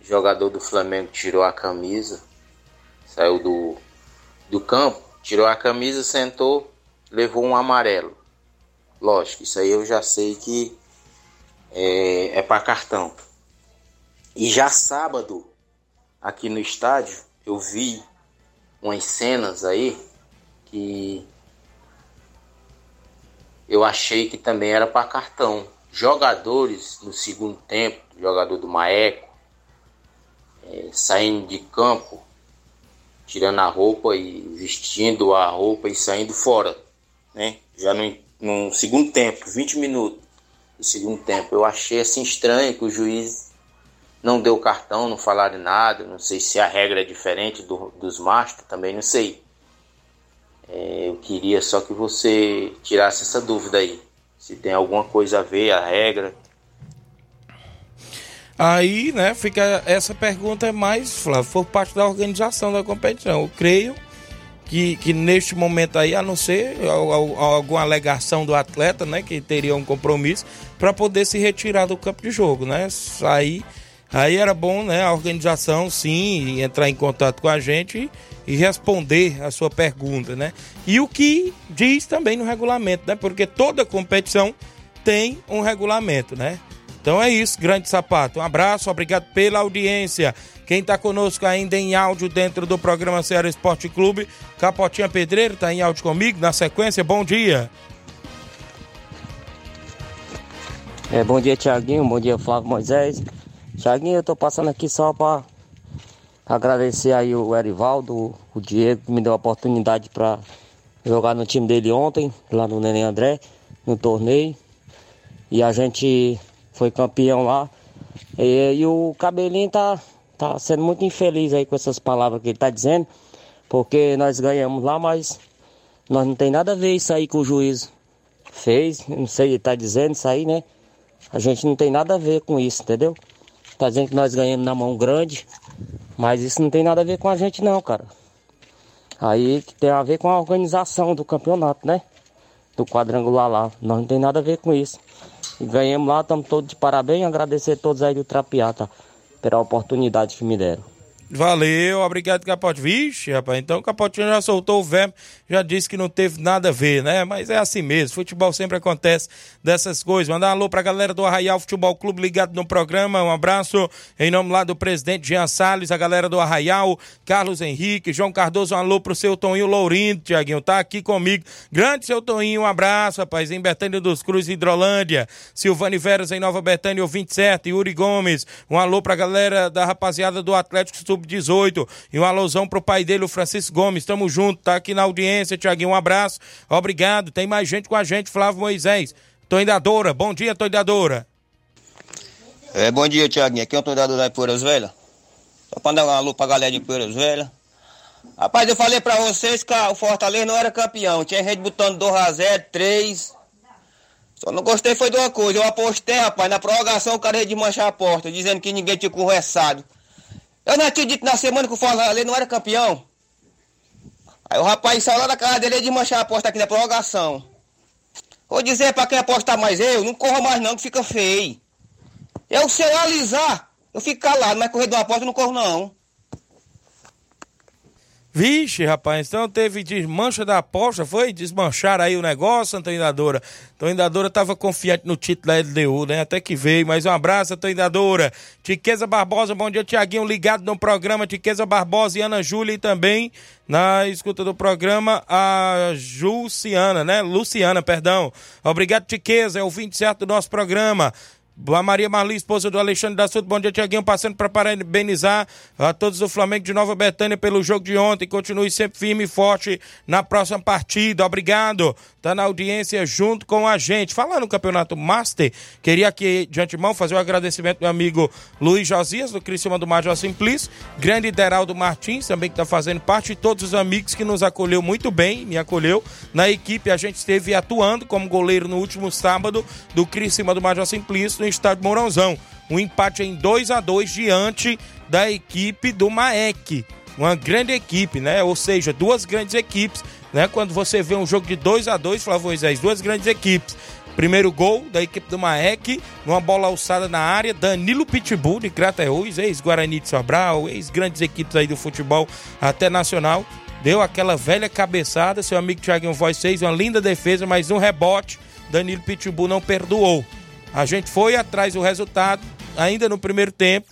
[SPEAKER 9] jogador do Flamengo tirou a camisa, saiu do, do campo, tirou a camisa, sentou, levou um amarelo. Lógico, isso aí eu já sei que é, é para cartão. E já sábado, aqui no estádio, eu vi umas cenas aí que eu achei que também era para cartão. Jogadores no segundo tempo, jogador do Maeco, é, saindo de campo, tirando a roupa e vestindo a roupa e saindo fora, né? Já não no segundo tempo, 20 minutos do segundo tempo. Eu achei assim estranho que o juiz não deu cartão, não falaram nada. Não sei se a regra é diferente do, dos mastros, também não sei. É, eu queria só que você tirasse essa dúvida aí. Se tem alguma coisa a ver a regra.
[SPEAKER 1] Aí, né, fica essa pergunta mais, Flávio, por parte da organização da competição. Eu creio que, que neste momento aí, a não ser alguma alegação do atleta, né, que teria um compromisso, para poder se retirar do campo de jogo, né? Aí, aí era bom, né, a organização, sim, entrar em contato com a gente e, responder a sua pergunta, né? E o que diz também no regulamento, né? Porque toda competição tem um regulamento, né? Então é isso, grande sapato. Um abraço, obrigado pela audiência. Quem está conosco ainda em áudio dentro do programa Ceará Esporte Clube, Capotinha Pedreiro, está em áudio comigo. Na sequência, bom dia.
[SPEAKER 10] É, bom dia, Tiaguinho. Bom dia, Flávio Moisés. Tiaguinho, eu tô passando aqui só para agradecer aí o Erivaldo, o Diego, que me deu a oportunidade para jogar no time dele ontem, lá no Neném André, no torneio. E a gente foi campeão lá. E, e o cabelinho tá tá sendo muito infeliz aí com essas palavras que ele tá dizendo, porque nós ganhamos lá, mas nós não tem nada a ver isso aí com o juiz fez, não sei, ele tá dizendo isso aí, né? A gente não tem nada a ver com isso, entendeu? Tá dizendo que nós ganhamos na mão grande, mas isso não tem nada a ver com a gente não, cara. Aí que tem a ver com a organização do campeonato, né? Do quadrangular lá. Nós não tem nada a ver com isso. Ganhamos lá, estamos todos de parabéns. Agradecer a todos aí do Trapiata pela oportunidade que me deram.
[SPEAKER 1] Valeu, obrigado, Capote. Vixe, rapaz, então o Capotinho já soltou o verbo, já disse que não teve nada a ver, né? Mas é assim mesmo, futebol sempre acontece dessas coisas. Mandar um alô pra galera do Arraial Futebol Clube ligado no programa, um abraço em nome lá do presidente Jean Salles, a galera do Arraial, Carlos Henrique, João Cardoso, um alô pro seu Toninho Lourindo, Tiaguinho, tá aqui comigo. Grande seu Toninho, um abraço, rapaz, em Betânia dos Cruz, Hidrolândia, Silvane Veras em Nova Betânia, o 27, Yuri Gomes, um alô pra galera da rapaziada do Atlético Sub Sub-18. E um alusão pro pai dele, o Francisco Gomes. Tamo junto, tá aqui na audiência, Tiaguinho. Um abraço, obrigado. Tem mais gente com a gente, Flávio Moisés. Toindadora, bom dia, Toindadora.
[SPEAKER 11] É, bom dia, Tiaguinho. Aqui é o Toindadora de Poeiras Velhas. Só pra dar uma alô pra galera de Poeiras Velhas. Rapaz, eu falei pra vocês que o Fortaleza não era campeão. Tinha gente botando 2 a 0 3. Só não gostei foi de uma coisa. Eu apostei, rapaz, na prorrogação o cara ia desmanchar a porta, dizendo que ninguém tinha conversado. Eu não acredito na semana que o Fortaleza não era campeão. Aí o rapaz saiu lá da casa dele de manchar a aposta aqui na prorrogação. Vou dizer pra quem apostar mais eu, não corra mais não, que fica feio. Eu se eu alisar, eu fico calado, mas correr de uma aposta eu não corro não.
[SPEAKER 1] Vixe, rapaz, então teve desmancha da aposta, foi? Desmanchar aí o negócio, Antonidadora. Antonidadora estava confiante no título da LDU, né? Até que veio. Mais um abraço, Antonidadora. Tiqueza Barbosa, bom dia, Tiaguinho, ligado no programa. Tiqueza Barbosa e Ana Júlia e também na escuta do programa a Luciana, né? Luciana, perdão. Obrigado, Tiqueza, é o 27 do nosso programa. Boa Maria Marli, esposa do Alexandre da Souto. Bom dia, Tiaguinho. Passando para parabenizar a todos do Flamengo de Nova Betânia pelo jogo de ontem. Continue sempre firme e forte na próxima partida. Obrigado. Tá na audiência junto com a gente. Falando no Campeonato Master, queria aqui de antemão fazer um agradecimento ao meu amigo Luiz Josias, do Criciúma do Major Simplício. Grande Deraldo Martins, também que está fazendo parte. E todos os amigos que nos acolheu muito bem, me acolheu. Na equipe, a gente esteve atuando como goleiro no último sábado do Criciúma do Major Simplício, estádio Mourãozão. Um empate em 2 a 2 diante da equipe do Maek. Uma grande equipe, né? Ou seja, duas grandes equipes, né? Quando você vê um jogo de 2 a 2 Flávio Moisés, duas grandes equipes. Primeiro gol da equipe do Maek, numa bola alçada na área, Danilo Pitbull de Crateús, ex-Guarani de Sobral, ex-grandes equipes aí do futebol até nacional. Deu aquela velha cabeçada, seu amigo Thiaguinho Voz fez uma linda defesa, mas um rebote, Danilo Pitbull não perdoou. A gente foi atrás do resultado, ainda no primeiro tempo.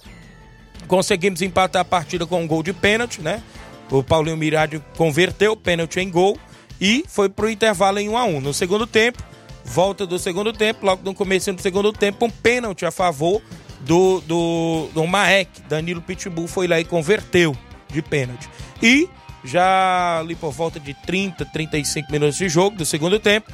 [SPEAKER 1] Conseguimos empatar a partida com um gol de pênalti, né? O Paulinho Mirade converteu o pênalti em gol e foi pro intervalo em 1 a 1 No segundo tempo, volta do segundo tempo, logo no começo do segundo tempo, um pênalti a favor do, do, do Maek. Danilo Pitbull foi lá e converteu de pênalti. E já ali por volta de 30, 35 minutos de jogo do segundo tempo,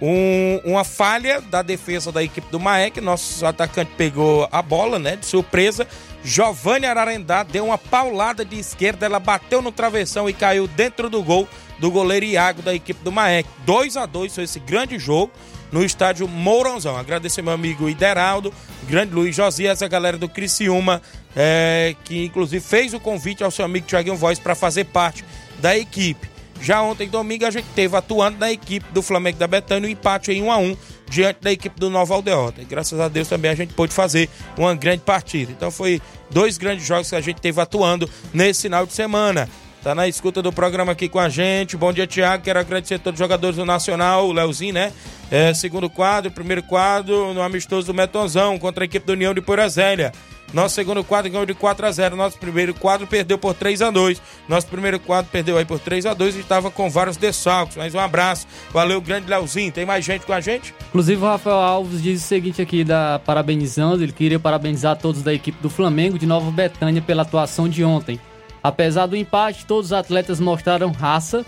[SPEAKER 1] um, uma falha da defesa da equipe do Maek. Nosso atacante pegou a bola, né? De surpresa. Giovanni Ararendá deu uma paulada de esquerda, ela bateu no travessão e caiu dentro do gol do goleiro Iago da equipe do Maek. 2 a 2 foi esse grande jogo no estádio Mourãozão. Agradecer meu amigo Ideraldo, grande Luiz Josias, a galera do Criciúma, é, que inclusive fez o convite ao seu amigo Thiaguinho Voz para fazer parte da equipe. Já ontem, domingo, a gente teve atuando na equipe do Flamengo da Betânia, um empate em 1 a 1 diante da equipe do Nova Aldeota. E graças a Deus também a gente pôde fazer uma grande partida. Então foi dois grandes jogos que a gente teve atuando nesse final de semana. Tá na escuta do programa aqui com a gente. Bom dia, Tiago. Quero agradecer a todos os jogadores do Nacional, o Leozinho, né? É, segundo quadro, primeiro quadro, no amistoso do Metonzão contra a equipe do União de Porazélia. Nosso segundo quadro ganhou de 4 a 0 Nosso primeiro quadro perdeu por 3 a 2 Nosso primeiro quadro perdeu aí por 3 a 2 e estava com vários desfalques. Mas um abraço. Valeu, grande Leozinho. Tem mais gente com a gente?
[SPEAKER 2] Inclusive, o Rafael Alves diz o seguinte aqui, da parabenizando. Ele queria parabenizar todos da equipe do Flamengo de Nova Betânia pela atuação de ontem. Apesar do empate, todos os atletas mostraram raça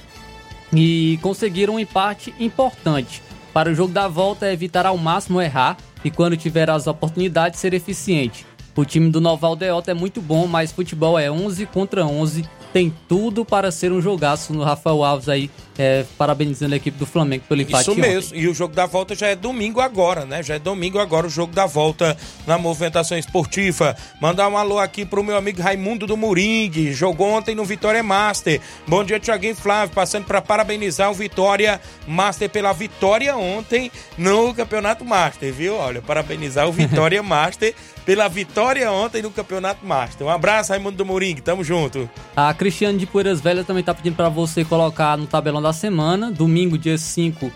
[SPEAKER 2] e conseguiram um empate importante. Para o jogo da volta é evitar ao máximo errar e quando tiver as oportunidades ser eficiente. O time do Nova Aldeota é muito bom, mas futebol é 11 contra 11 tem tudo para ser um jogaço no Rafael Alves aí, é, parabenizando a equipe do Flamengo pelo empate.
[SPEAKER 1] Isso mesmo, ontem. e o jogo da volta já é domingo agora, né? Já é domingo agora o jogo da volta na movimentação esportiva. Mandar um alô aqui pro meu amigo Raimundo do Moringue, jogou ontem no Vitória Master. Bom dia, Tiaguinho Flávio, passando para parabenizar o Vitória Master pela vitória ontem no Campeonato Master, viu? Olha, parabenizar o Vitória Master pela vitória ontem no Campeonato Master. Um abraço, Raimundo do Moringue, tamo junto.
[SPEAKER 2] A Cristiane de Poeiras Velhas também tá pedindo para você colocar no tabelão da semana. Domingo, dia 5,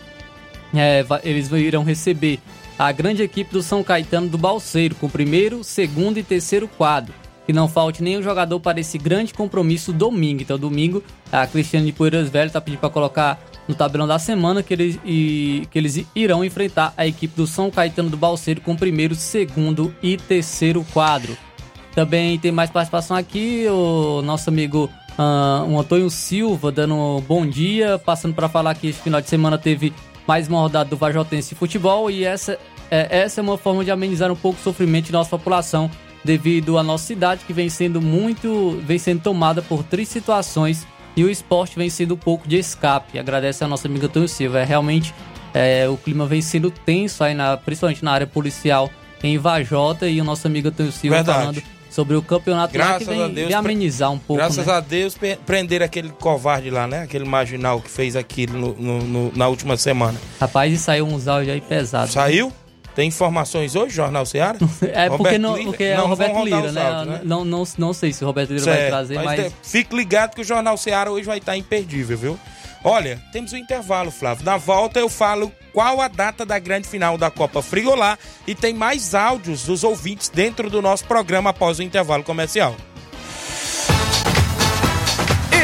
[SPEAKER 2] é, eles irão receber a grande equipe do São Caetano do Balseiro, com primeiro, segundo e terceiro quadro. Que não falte nenhum jogador para esse grande compromisso domingo. Então, domingo, a Cristiane de Poeiras Velhas tá pedindo para colocar no tabelão da semana que eles, e, que eles irão enfrentar a equipe do São Caetano do Balseiro com primeiro, segundo e terceiro quadro. Também tem mais participação aqui, o nosso amigo uh, o Antônio Silva dando um bom dia, passando para falar que este final de semana teve mais uma rodada do Vajotense Futebol e essa é, essa é uma forma de amenizar um pouco o sofrimento de nossa população devido à nossa cidade que vem sendo muito, vem sendo tomada por três situações e o esporte vem sendo um pouco de escape. Agradece a nossa amiga Antônio Silva. É, realmente é, o clima vem sendo tenso aí, na, principalmente na área policial em Vajota e o nosso amigo Antônio Silva
[SPEAKER 1] Verdade.
[SPEAKER 2] falando sobre o campeonato
[SPEAKER 1] graças
[SPEAKER 2] lá que vem,
[SPEAKER 1] a Deus,
[SPEAKER 2] vem amenizar um pouco.
[SPEAKER 1] Graças
[SPEAKER 2] né?
[SPEAKER 1] a Deus prender aquele covarde lá, né? Aquele marginal que fez aquilo no, no, no, na última semana.
[SPEAKER 2] Rapaz, e saiu uns áudios aí pesados.
[SPEAKER 1] Saiu? Tem informações hoje, Jornal Ceará?
[SPEAKER 2] é porque, não, porque é o Roberto Lira, né? Áudios, né? Não, não, não sei se o Roberto Lira certo, vai trazer, mas... mas...
[SPEAKER 1] Fique ligado que o Jornal Ceará hoje vai estar imperdível, viu? Olha, temos um intervalo, Flávio. Na volta eu falo qual a data da grande final da Copa Frigolá e tem mais áudios dos ouvintes dentro do nosso programa após o intervalo comercial.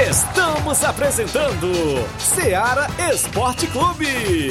[SPEAKER 3] Estamos apresentando Seara Esporte Clube.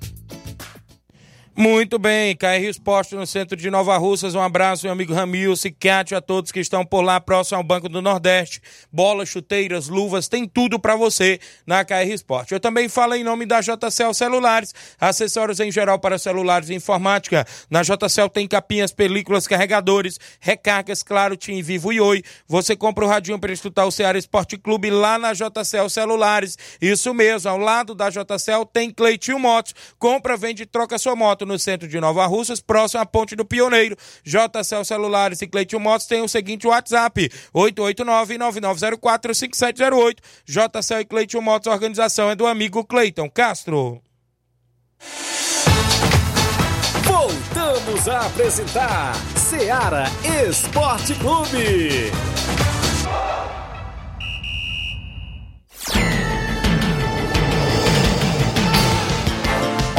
[SPEAKER 1] Muito bem, KR Esporte no centro de Nova Russas. Um abraço, meu amigo Ramil, Cicate, a todos que estão por lá, próximo ao Banco do Nordeste. Bolas, chuteiras, luvas, tem tudo para você na KR Esporte. Eu também falo em nome da JCL Celulares, acessórios em geral para celulares e informática. Na JCL tem capinhas, películas, carregadores, recargas, claro, Tim Vivo e Oi. Você compra o radinho para escutar o Ceará Esporte Clube lá na JCL Celulares. Isso mesmo, ao lado da JCL tem Cleitinho Motos. Compra, vende e troca sua moto no centro de Nova Russas, próximo à Ponte do Pioneiro. JCL Celulares e Cleiton Motos tem o seguinte WhatsApp: 889-9904-5708. JCL e Cleiton Motos, a organização é do amigo Cleiton Castro.
[SPEAKER 3] Voltamos a apresentar Seara Esporte Clube.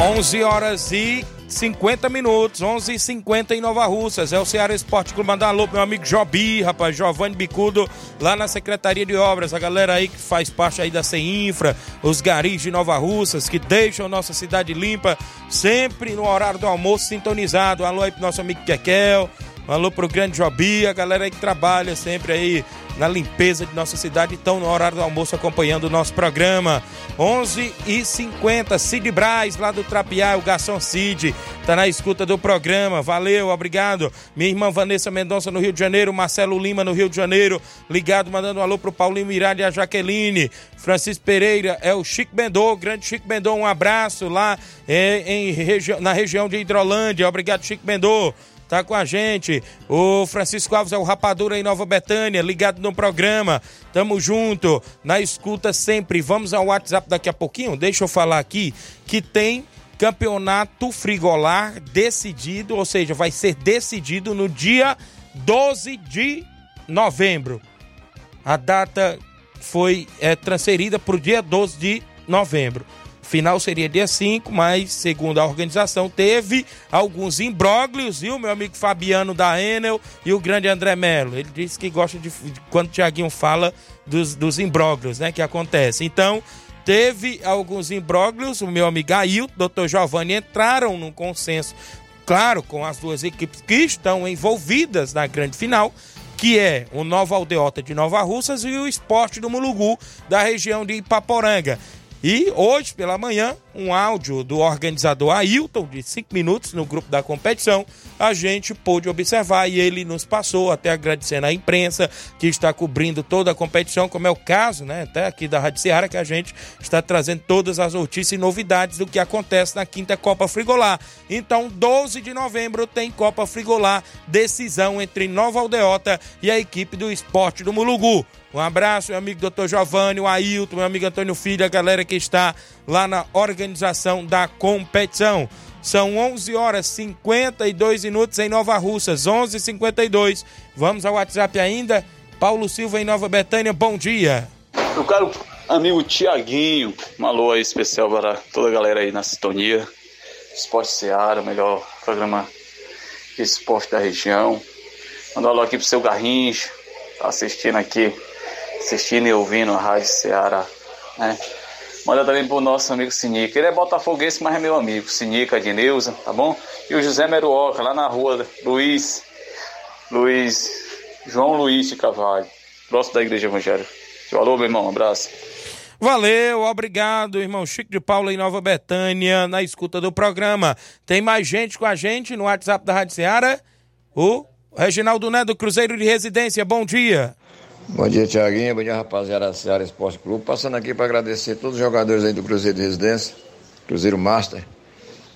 [SPEAKER 1] 11 horas e 50 minutos, 11 h 50 em Nova Russas. É o Ceará Esporte Clube. Mandar um alô pro meu amigo Jobi, rapaz, Giovanni Bicudo, lá na Secretaria de Obras. A galera aí que faz parte aí da CEINFRA, os garis de Nova Russas, que deixam nossa cidade limpa, sempre no horário do almoço sintonizado. Alô aí pro nosso amigo Kekel, Um alô pro grande Jobi, a galera aí que trabalha sempre aí na limpeza de nossa cidade, estão no horário do almoço acompanhando o nosso programa. 11 e 50 Cid Braz, lá do Trapiá, o garçom Cid, tá na escuta do programa. Valeu, obrigado. Minha irmã Vanessa Mendonça no Rio de Janeiro, Marcelo Lima no Rio de Janeiro, ligado, mandando um alô pro Paulinho Mirade e a Jaqueline. Francisco Pereira é o Chico Bendô, grande Chico Bendô, um abraço lá é, em, na região de Hidrolândia. Obrigado, Chico Bendô tá com a gente. O Francisco Alves é o Rapadura em Nova Betânia, ligado no programa. Tamo junto, na escuta sempre. Vamos ao WhatsApp daqui a pouquinho. Deixa eu falar aqui que tem campeonato frigolar decidido, ou seja, vai ser decidido no dia 12 de novembro. A data foi é, transferida para o dia 12 de novembro. Final seria dia 5, mas segundo a organização, teve alguns imbróglios, viu, meu amigo Fabiano da Enel e o grande André Melo. Ele disse que gosta de, quando o Tiaguinho fala dos, dos imbróglios, né, que acontece. Então, teve alguns imbróglios, o meu amigo Ailton, doutor Giovanni, entraram num consenso, claro, com as duas equipes que estão envolvidas na grande final, que é o Nova Aldeota de Nova Russas e o Esporte do Mulugu, da região de Ipaporanga. E hoje pela manhã, um áudio do organizador Ailton, de 5 minutos, no grupo da competição, a gente pôde observar e ele nos passou, até agradecendo à imprensa que está cobrindo toda a competição, como é o caso, né, até aqui da Rádio Ceará, que a gente está trazendo todas as notícias e novidades do que acontece na quinta Copa Frigolar. Então, 12 de novembro tem Copa Frigolar, decisão entre Nova Aldeota e a equipe do Esporte do Mulugu. Um abraço, meu amigo Dr. Giovanni, o Ailton, meu amigo Antônio Filho, a galera que está lá na organização da competição. São 11 horas 52 minutos em Nova Russas, 11:52. Vamos ao WhatsApp ainda. Paulo Silva em Nova Betânia, bom dia.
[SPEAKER 12] Eu quero amigo Tiaguinho, um alô aí especial para toda a galera aí na sintonia. Esporte Seara, o melhor programa de esporte da região. Manda um alô aqui pro seu Garrincha, tá assistindo aqui assistindo e ouvindo a Rádio Ceará, né? Manda também pro nosso amigo Sinica. Ele é botafoguense, mas é meu amigo. Sinica de Neuza, tá bom? E o José Meruoca, lá na rua Luiz, Luiz, João Luiz de Cavalho, próximo da Igreja Evangélica. Alô, meu irmão, um abraço.
[SPEAKER 1] Valeu, obrigado, irmão Chico de Paula em Nova Betânia, na escuta do programa. Tem mais gente com a gente no WhatsApp da Rádio Ceará? O Reginaldo do Cruzeiro de Residência, bom dia.
[SPEAKER 13] Bom dia, Tiaguinho. Bom dia, rapaziada da Ceará Esporte Clube. Passando aqui para agradecer todos os jogadores aí do Cruzeiro de Residência, Cruzeiro Master,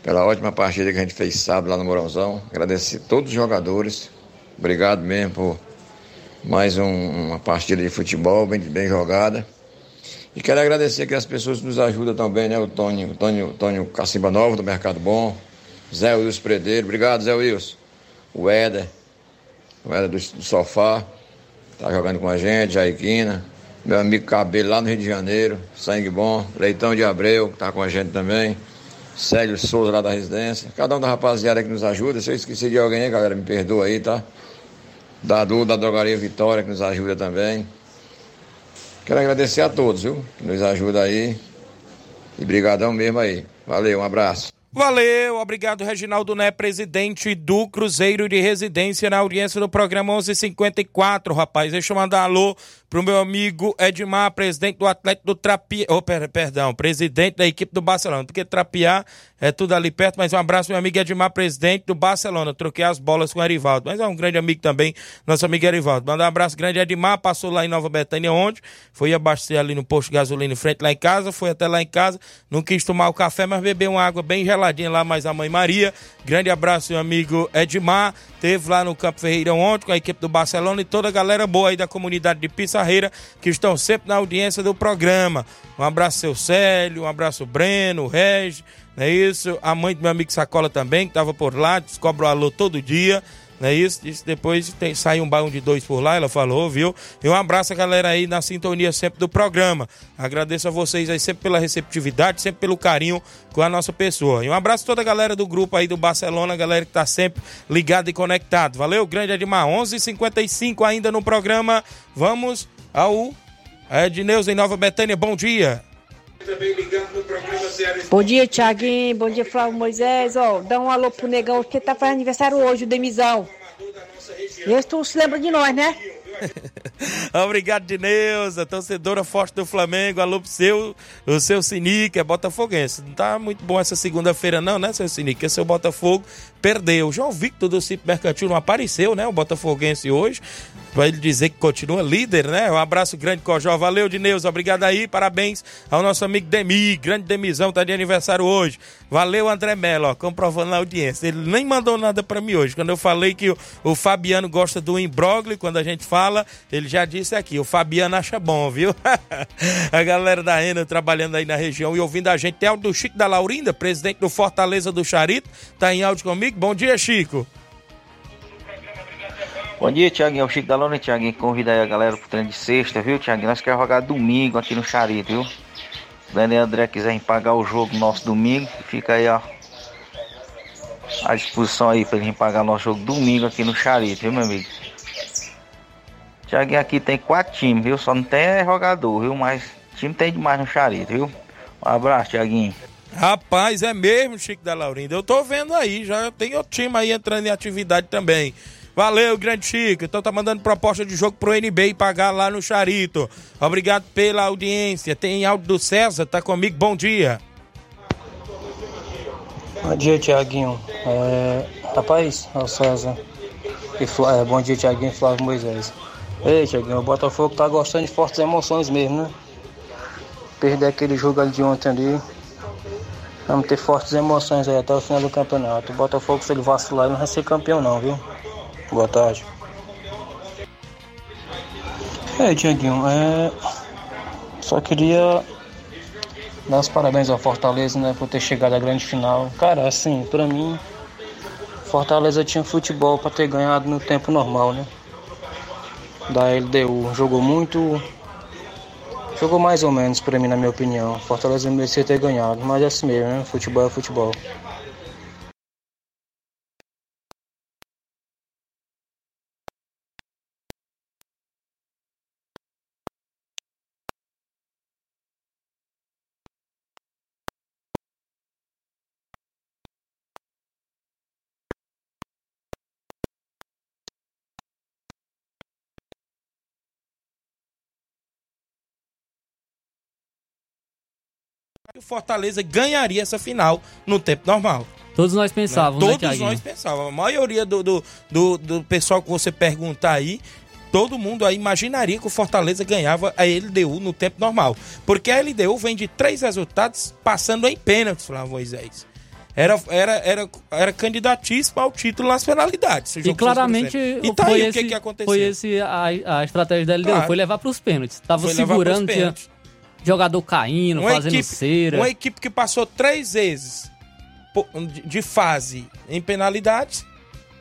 [SPEAKER 13] pela ótima partida que a gente fez sábado lá no Morãozão. Agradecer todos os jogadores. Obrigado mesmo por mais um, uma partida de futebol bem, bem jogada. E quero agradecer aqui as pessoas que nos ajudam também, né? O Tônio, o Tônio, o Tônio Cacimba Nova, do Mercado Bom, Zé Wilson Predeiro. Obrigado, Zé Wilson. O Éder, o Éder do, do Sofá. Tá jogando com a gente, Jaiquina. Meu amigo Cabelo lá no Rio de Janeiro, sangue bom. Leitão de Abreu, que tá com a gente também. Célio Souza lá da residência. Cada um da rapaziada que nos ajuda. Se eu esqueci de alguém aí, galera, me perdoa aí, tá? Dadu da Drogaria Vitória, que nos ajuda também. Quero agradecer a todos, viu? Que nos ajuda aí. E brigadão mesmo aí. Valeu, um abraço.
[SPEAKER 1] Valeu, obrigado Reginaldo Né, presidente do Cruzeiro de Residência na audiência do programa 1154, rapaz. Deixa eu mandar alô pro meu amigo Edmar, presidente do Atlético do Trapiá, oh, per, perdão, presidente da equipe do Barcelona, porque Trapiá é tudo ali perto, mas um abraço meu amigo Edmar, presidente do Barcelona, troquei as bolas com o Erivaldo, mas é um grande amigo também, nosso amigo Erivaldo. Manda um abraço grande Edmar, passou lá em Nova Betânia ontem, foi abastecer ali no posto de gasolina em frente lá em casa, foi até lá em casa, não quis tomar o café, mas bebeu uma água bem geladinha lá, mais a mãe Maria. Grande abraço meu amigo Edmar, teve lá no Campo Ferreirão ontem com a equipe do Barcelona e toda a galera boa aí da comunidade de Pissarreira que estão sempre na audiência do programa. Um abraço, seu Célio, um abraço, Breno, Regi, é isso? A mãe do meu amigo Sacola também, que estava por lá, descobre o alô todo dia. Não é isso? Disse depois tem, sai um bairro de dois por lá, ela falou, viu? E um abraço a galera aí na sintonia sempre do programa. Agradeço a vocês aí sempre pela receptividade, sempre pelo carinho com a nossa pessoa. E um abraço a toda a galera do grupo aí do Barcelona, galera que tá sempre ligada e conectado. Valeu, grande Edmar. 11:55 h 55 ainda no programa. Vamos ao Edneuza em Nova Betânia. Bom dia.
[SPEAKER 14] Bom dia, Tiaguinho. Bom dia, Flávio Moisés. Ó, dá um alô pro negão que tá fazendo aniversário hoje, o Demizão. Esse tu se lembra de nós, né?
[SPEAKER 1] Obrigado, Dineuza, torcedora forte do Flamengo. Alô pro seu, o seu Sinique, é botafoguense. Não tá muito bom essa segunda-feira, não, né, seu Sinique? Porque seu Botafogo perdeu. João Victor do Cip Mercantil não apareceu, né? O Botafoguense hoje. Pra ele dizer que continua líder, né? Um abraço grande, Cojó. Valeu, Dineuza. Obrigado aí. Parabéns ao nosso amigo Demi. Grande Demizão, tá de aniversário hoje. Valeu, André Mello, comprovando na audiência. Ele nem mandou nada para mim hoje. Quando eu falei que o, o Fabiano gosta do imbróglio, quando a gente fala, ele já disse aqui. O Fabiano acha bom, viu? a galera da ENA trabalhando aí na região e ouvindo a gente. Tem áudio do Chico da Laurinda, presidente do Fortaleza do Charito. Tá em áudio comigo. Bom dia, Chico.
[SPEAKER 15] Bom dia, Tiaguinho. É o Chico da Lona, Tiaguinho. Convida aí a galera pro treino de sexta, viu, Tiaguinho? Nós queremos jogar domingo aqui no Charito, viu? Se o Daniel André quiser pagar o jogo nosso domingo, fica aí, ó. À disposição aí pra ele pagar nosso jogo domingo aqui no Charito, viu, meu amigo? Tiaguinho aqui tem quatro times, viu? Só não tem jogador, viu? Mas time tem demais no Charito, viu? Um abraço, Tiaguinho.
[SPEAKER 1] Rapaz, é mesmo, Chico da Laurinda. Eu tô vendo aí, já tem outro time aí entrando em atividade também. Valeu, grande Chico. Então tá mandando proposta de jogo pro NB e pagar lá no Charito. Obrigado pela audiência. Tem áudio do César, tá comigo. Bom dia.
[SPEAKER 16] Bom dia, Tiaguinho. É, rapaz, é o César. E, Flá- é, bom dia, Tiaguinho e Flávio Moisés. Ei, Tiaguinho, o Botafogo tá gostando de fortes emoções mesmo, né? Perder aquele jogo ali de ontem ali. Vamos ter fortes emoções aí até o final do campeonato. O Botafogo, se ele vacilar, não vai ser campeão não, viu? Boa tarde. É, Tiaguinho, é... Só queria dar os parabéns ao Fortaleza, né, por ter chegado à grande final. Cara, assim, pra mim, Fortaleza tinha futebol pra ter ganhado no tempo normal, né? Da LDU. Jogou muito. Jogou mais ou menos pra mim, na minha opinião. Fortaleza merecia ter ganhado, mas é assim mesmo, né? Futebol é futebol.
[SPEAKER 1] O Fortaleza ganharia essa final no tempo normal.
[SPEAKER 2] Todos nós pensávamos, né,
[SPEAKER 1] Todos
[SPEAKER 2] Thiaguinho?
[SPEAKER 1] nós pensávamos. A maioria do, do, do, do pessoal que você perguntar aí, todo mundo aí imaginaria que o Fortaleza ganhava a LDU no tempo normal. Porque a LDU vem de três resultados passando em pênaltis, Flávio Moisés. Era, era, era, era candidatíssimo ao título nas penalidades.
[SPEAKER 2] E claramente
[SPEAKER 1] E tá
[SPEAKER 2] foi,
[SPEAKER 1] aí
[SPEAKER 2] esse,
[SPEAKER 1] o que, que aconteceu.
[SPEAKER 2] foi esse a, a estratégia da LDU,
[SPEAKER 1] Claro.
[SPEAKER 2] foi levar para os pênaltis. Tava
[SPEAKER 1] Foi
[SPEAKER 2] segurando, tinha. Jogador caindo,
[SPEAKER 1] Uma
[SPEAKER 2] fazendo
[SPEAKER 1] equipe,
[SPEAKER 2] cera.
[SPEAKER 1] uma equipe que passou três vezes de- fase em penalidades,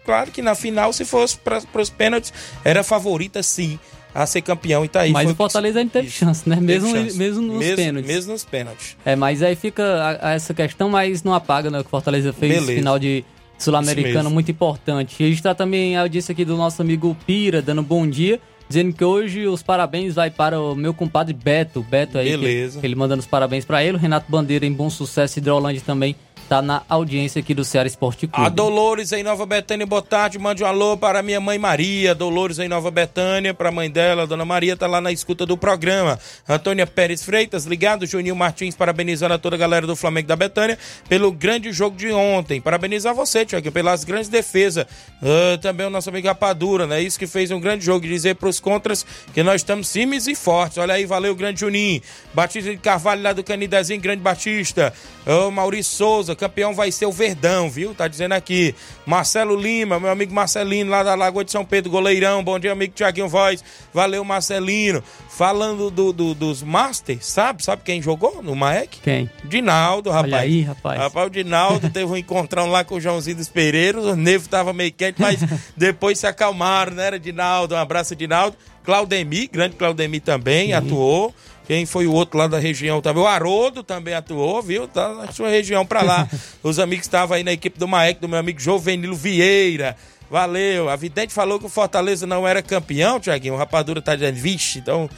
[SPEAKER 1] claro que na final, se fosse para os pênaltis, era favorita sim a ser campeão. E tá aí.
[SPEAKER 2] Mas o Fortaleza ainda teve chance, né? Mesmo,
[SPEAKER 1] chance.
[SPEAKER 2] mesmo nos
[SPEAKER 1] Mesmo-
[SPEAKER 2] pênaltis.
[SPEAKER 1] Mesmo nos pênaltis.
[SPEAKER 2] É, mas aí fica a- a essa questão, mas não apaga né, o que o Fortaleza fez
[SPEAKER 1] Beleza.
[SPEAKER 2] final de Sul-Americano, muito importante. E a gente tá também a audiência aqui do nosso amigo Pira, dando bom dia, dizendo que hoje os parabéns vai para o meu compadre Beto. Beto aí, que-
[SPEAKER 1] Beleza.
[SPEAKER 2] que ele mandando os parabéns para ele. O Renato Bandeira em Bom Sucesso, Hidrolândia também tá na audiência aqui do Ceará Esporte Clube.
[SPEAKER 1] A Dolores em Nova Betânia, boa tarde. Mande um alô para minha mãe Maria. Dolores em Nova Betânia, para a mãe dela, Dona Maria, tá lá na escuta do programa. Antônia Pérez Freitas, ligado. Juninho Martins, parabenizando a toda a galera do Flamengo da Betânia pelo grande jogo de ontem. Parabenizar você, Tiago, pelas grandes defesas. Ah, também o nosso amigo Rapadura, né? Isso que fez um grande jogo. Dizer para os contras que nós estamos firmes e fortes. Olha aí, valeu, grande Juninho. Batista de Carvalho lá do Canidezinho, grande Batista. Ô, Maurício Souza, campeão vai ser o Verdão, viu? Tá dizendo aqui. Marcelo Lima, meu amigo Marcelino, lá da Lagoa de São Pedro, goleirão. Bom dia, amigo Tiaguinho Voz. Valeu, Marcelino. Falando do, do- dos Masters, sabe? Sabe quem jogou no Maek?
[SPEAKER 2] Quem?
[SPEAKER 1] Dinaldo, rapaz.
[SPEAKER 2] Olha aí, rapaz.
[SPEAKER 1] Rapaz, o Dinaldo teve um encontrão lá com o Joãozinho dos Pereiros. O nevo tava meio quente, mas depois se acalmaram, né? Era Dinaldo. Um abraço, Dinaldo. Claudemir, grande Claudemir também atuou. Quem foi o outro lá da região também? O Haroldo também atuou, viu? Tá na sua região pra lá. Os amigos estavam aí na equipe do Maek, do meu amigo Jovenilo Vieira. Valeu. A Vidente falou que o Fortaleza não era campeão, Tiaguinho. O Rapadura tá dizendo, vixe, então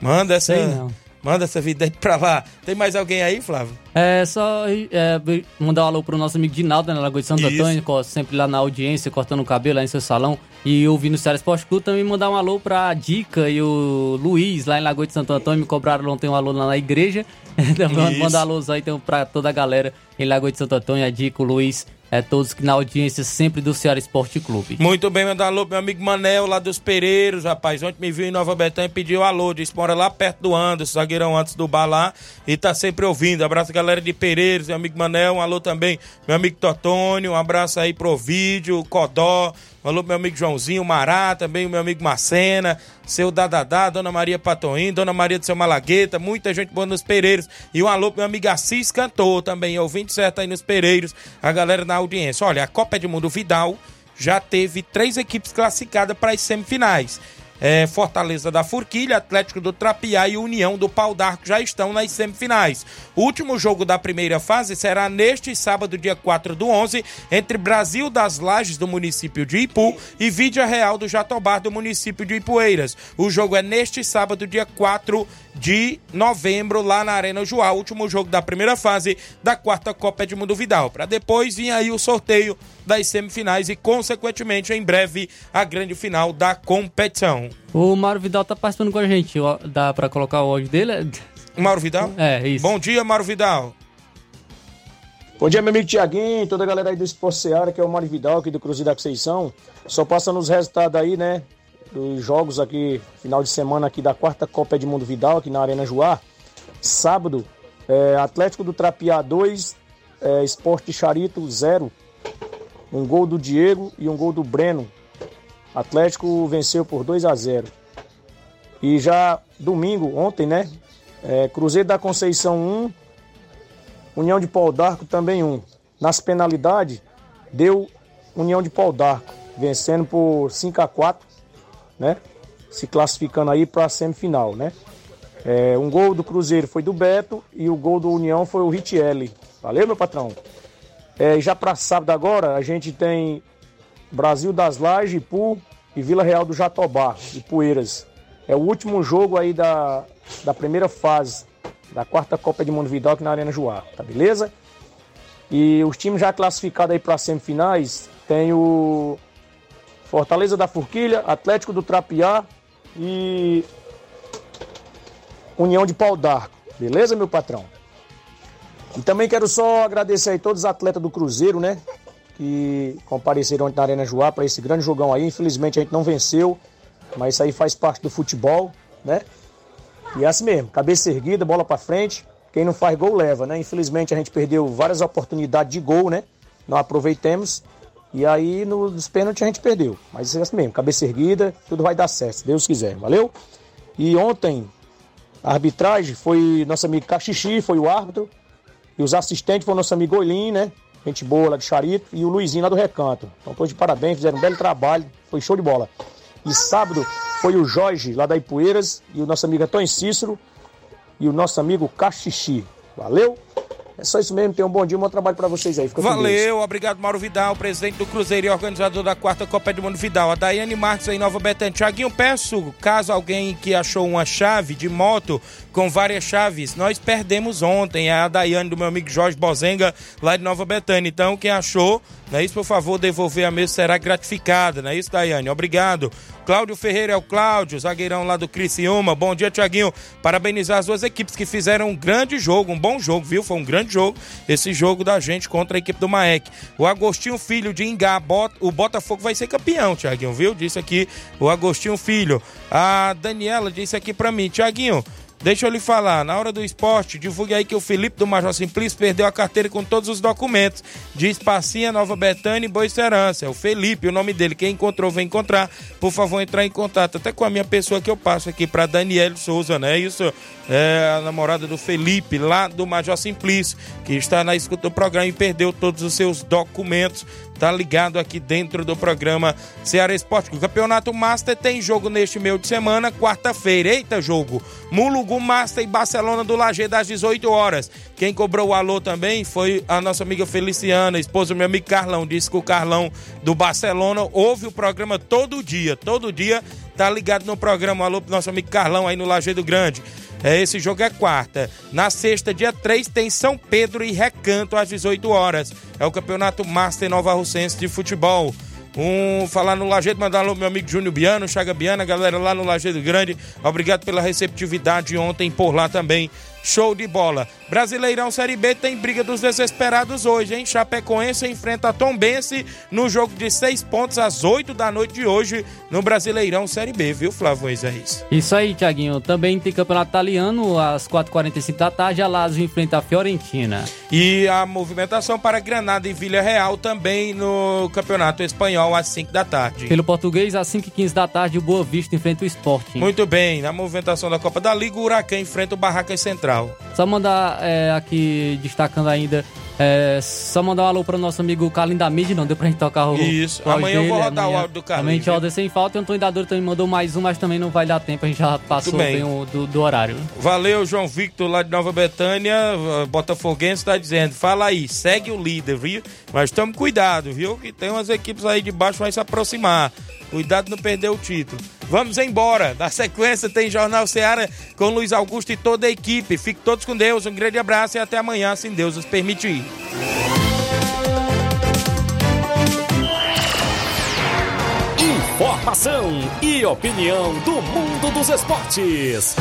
[SPEAKER 1] manda essa.
[SPEAKER 2] Sei não.
[SPEAKER 1] Manda essa vida aí pra lá. Tem mais alguém aí, Flávio?
[SPEAKER 2] É só é, mandar um alô pro nosso amigo Dinaldo, né, na Lagoa de Santo
[SPEAKER 1] Isso.
[SPEAKER 2] Antônio, sempre lá na audiência, cortando o cabelo lá em seu salão. E ouvindo o Ceará Esporte Clube, também mandar um alô pra Dica e o Luiz, lá em Lagoa de Santo Antônio. Me cobraram ontem um alô lá na igreja.
[SPEAKER 1] Isso.
[SPEAKER 2] mandar alôs aí então, pra toda a galera em Lagoa de Santo Antônio, a Dica, o Luiz, é, todos que na audiência sempre do Ceará Esporte Clube.
[SPEAKER 1] Muito bem, mandar alô meu amigo Manel, lá dos Pereiros, rapaz. Ontem me viu em Nova Betânia e pediu alô. Disse, mora lá perto do Anderson, zagueirão antes do bar lá. E tá sempre ouvindo. Abraço, galera de Pereiros, meu amigo Manel. Um alô também, meu amigo Totônio. Um abraço aí pro vídeo, Codó. Alô meu amigo Joãozinho, Mará, também o meu amigo Macena, seu Dadadá, Dona Maria Patoim, Dona Maria do seu Malagueta, muita gente boa nos Pereiros. E um alô meu amigo Assis Cantor também, ouvinte certo aí nos Pereiros, a galera na audiência. Olha, a Copa Edmundo Vidal já teve três equipes classificadas para as semifinais. É, Fortaleza da Forquilha, Atlético do Trapiá e União do Pau d'Arco já estão nas semifinais. O último jogo da primeira fase será neste sábado, dia 4 do 11, entre Brasil das Lages, do município de Ipu, e Vídia Real do Jatobá, do município de Ipueiras. O jogo é neste sábado, dia 4 de novembro, lá na Arena Joá, último jogo da primeira fase da quarta Copa Edmundo Vidal. Para depois vir aí o sorteio das semifinais e, consequentemente, em breve, a grande final da competição.
[SPEAKER 2] O Mário Vidal tá participando com a gente. Dá pra colocar o áudio dele?
[SPEAKER 1] Mauro Vidal?
[SPEAKER 2] É, isso.
[SPEAKER 1] Bom dia, Mauro Vidal.
[SPEAKER 14] Bom dia, meu amigo Tiaguinho, toda a galera aí do Esporte Seara, que é o Mário Vidal aqui do Cruzeiro da Conceição. Só passando os resultados aí, né, dos jogos aqui, final de semana aqui da quarta Copa Edmundo Vidal, aqui na Arena Joá. Sábado, é, Atlético do Trapiá 2, é, Esporte Charito 0. Um gol do Diego e um gol do Breno. Atlético venceu por 2 a 0. E já domingo, ontem, né, é, Cruzeiro da Conceição 1, União de Pau d'Arco também um. Nas penalidades, deu União de Pau d'Arco, vencendo por 5 a 4 né? Se classificando aí para a semifinal, né? É, um gol do Cruzeiro foi do Beto e o gol do União foi o Richelli. Valeu, meu patrão? É, já para sábado agora, a gente tem Brasil das Lajes, Ipu e Vila Real do Jatobá, e Poeiras. É o último jogo aí da, da primeira fase da quarta Copa de Mundo Vidal aqui na Arena Joá, tá beleza? E os times já classificados aí para semifinais tem o Fortaleza da Forquilha, Atlético do Trapiá e União de Pau d'Arco. Beleza, meu patrão? E também quero só agradecer aí todos os atletas do Cruzeiro, né? Que compareceram na Arena Joá para esse grande jogão aí. Infelizmente a gente não venceu, mas isso aí faz parte do futebol, né? E é assim mesmo, cabeça erguida, bola para frente. Quem não faz gol leva, né? Infelizmente a gente perdeu várias oportunidades de gol, né? Não aproveitemos. E aí no- nos pênaltis a gente perdeu. Mas é assim mesmo, cabeça erguida, tudo vai dar certo, se Deus quiser, valeu? E ontem a arbitragem foi nosso amigo Caxixi, foi o árbitro. E os assistentes foram nosso amigo Olim, né? Gente boa lá de Charito. E o Luizinho lá do Recanto. Então todos de parabéns, fizeram um belo trabalho. Foi show de bola. E sábado foi o Jorge lá da Ipueiras. E o nosso amigo Antônio Cícero. E o nosso amigo Caxixi. Valeu? É só isso mesmo. Tenham um bom dia, um bom trabalho pra vocês aí. Fica.
[SPEAKER 1] Valeu, obrigado Mauro Vidal, presidente do Cruzeiro e organizador da quarta Copa do Mundo Vidal. A Daiane Marques aí, Nova Betânia. Tiaguinho, peço, caso alguém que achou uma chave de moto com várias chaves, nós perdemos ontem. É a Daiane do meu amigo Jorge Bozenga, lá de Nova Betânia. Então, quem achou, não é isso, por favor, devolver a mesa será gratificada, não é isso, Daiane? Obrigado. Cláudio Ferreira é o Cláudio, zagueirão lá do Criciúma. Bom dia, Tiaguinho. Parabenizar as duas equipes que fizeram um grande jogo, um bom jogo, viu? Foi um grande jogo esse jogo da gente contra a equipe do Maek. O Agostinho Filho de Ingá, o Botafogo vai ser campeão, Tiaguinho, viu? Disse aqui o Agostinho Filho. A Daniela disse aqui pra mim, Tiaguinho. Deixa eu lhe falar, na hora do esporte, divulgue aí que o Felipe do Major Simplício perdeu a carteira com todos os documentos. Diz Passinha, Nova Betânia e Boa Serança. É o Felipe, o nome dele. Quem encontrou, vem encontrar. Por favor, entrar em contato. Até com a minha pessoa que eu passo aqui para Daniele Souza, né? Isso é a namorada do Felipe, lá do Major Simplício, que está na escuta do programa e perdeu todos os seus documentos. Tá ligado aqui dentro do programa Ceará Esporte. O Campeonato Master tem jogo neste meio de semana, quarta-feira. Eita, jogo! Mulugu Master e Barcelona do Lajeado às 18 horas. Quem cobrou o alô também foi a nossa amiga Feliciana, esposa do meu amigo Carlão. Disse que o Carlão do Barcelona ouve o programa todo dia. Todo dia tá ligado no programa. Alô pro nosso amigo Carlão aí no Lajeado Grande. É, esse jogo é quarta. Na sexta, dia 3, tem São Pedro e Recanto às 18 horas. É o Campeonato Master Nova Russense de Futebol. Um, falar no Lajeado, mandar alô meu amigo Júnior Biano, Chaga Biana, galera lá no Lajeado Grande. Obrigado pela receptividade ontem por lá também. Show de bola. Brasileirão Série B tem briga dos desesperados hoje, hein? Chapecoense enfrenta Tombense no jogo de seis pontos às 8 da noite de hoje no Brasileirão Série B, viu, Flávio Moisés?
[SPEAKER 2] Isso aí, Tiaguinho. Também tem campeonato italiano às 4h45 da tarde. A Lazio enfrenta a Fiorentina.
[SPEAKER 1] E a movimentação para Granada e Vila Real também no campeonato espanhol às 5 da tarde.
[SPEAKER 2] Pelo português, às 5h15 da tarde, o Boa Vista enfrenta o Sporting.
[SPEAKER 1] Muito bem. Na movimentação da Copa da Liga, o Huracan enfrenta o Barracas Central.
[SPEAKER 2] Só mandar é, aqui, destacando ainda, é, só mandar um alô para o nosso amigo Carlinho da Mídia, não deu pra gente tocar o.
[SPEAKER 1] Isso,
[SPEAKER 2] o
[SPEAKER 1] amanhã eu vou
[SPEAKER 2] dele,
[SPEAKER 1] rodar
[SPEAKER 2] amanhã.
[SPEAKER 1] o áudio do Carlinho.
[SPEAKER 2] A gente roda sem falta. E o Antônio Dador também mandou mais um, mas também não vai dar tempo, a gente já passou
[SPEAKER 1] bem.
[SPEAKER 2] bem o, do, do horário.
[SPEAKER 1] Valeu, João Victor, lá de Nova Betânia, Botafoguense, está dizendo. Fala aí, segue o líder, viu? Mas tome cuidado, viu? Que tem umas equipes aí de baixo vai se aproximar. Cuidado de não perder o título. Vamos embora. Na sequência tem Jornal Seara com Luiz Augusto e toda a equipe. Fiquem todos com Deus. Um grande abraço e até amanhã, se Deus nos permitir.
[SPEAKER 3] Informação e opinião do mundo dos esportes.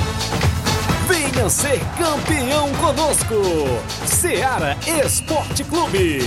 [SPEAKER 3] Venha ser campeão conosco. Seara Esporte Clube.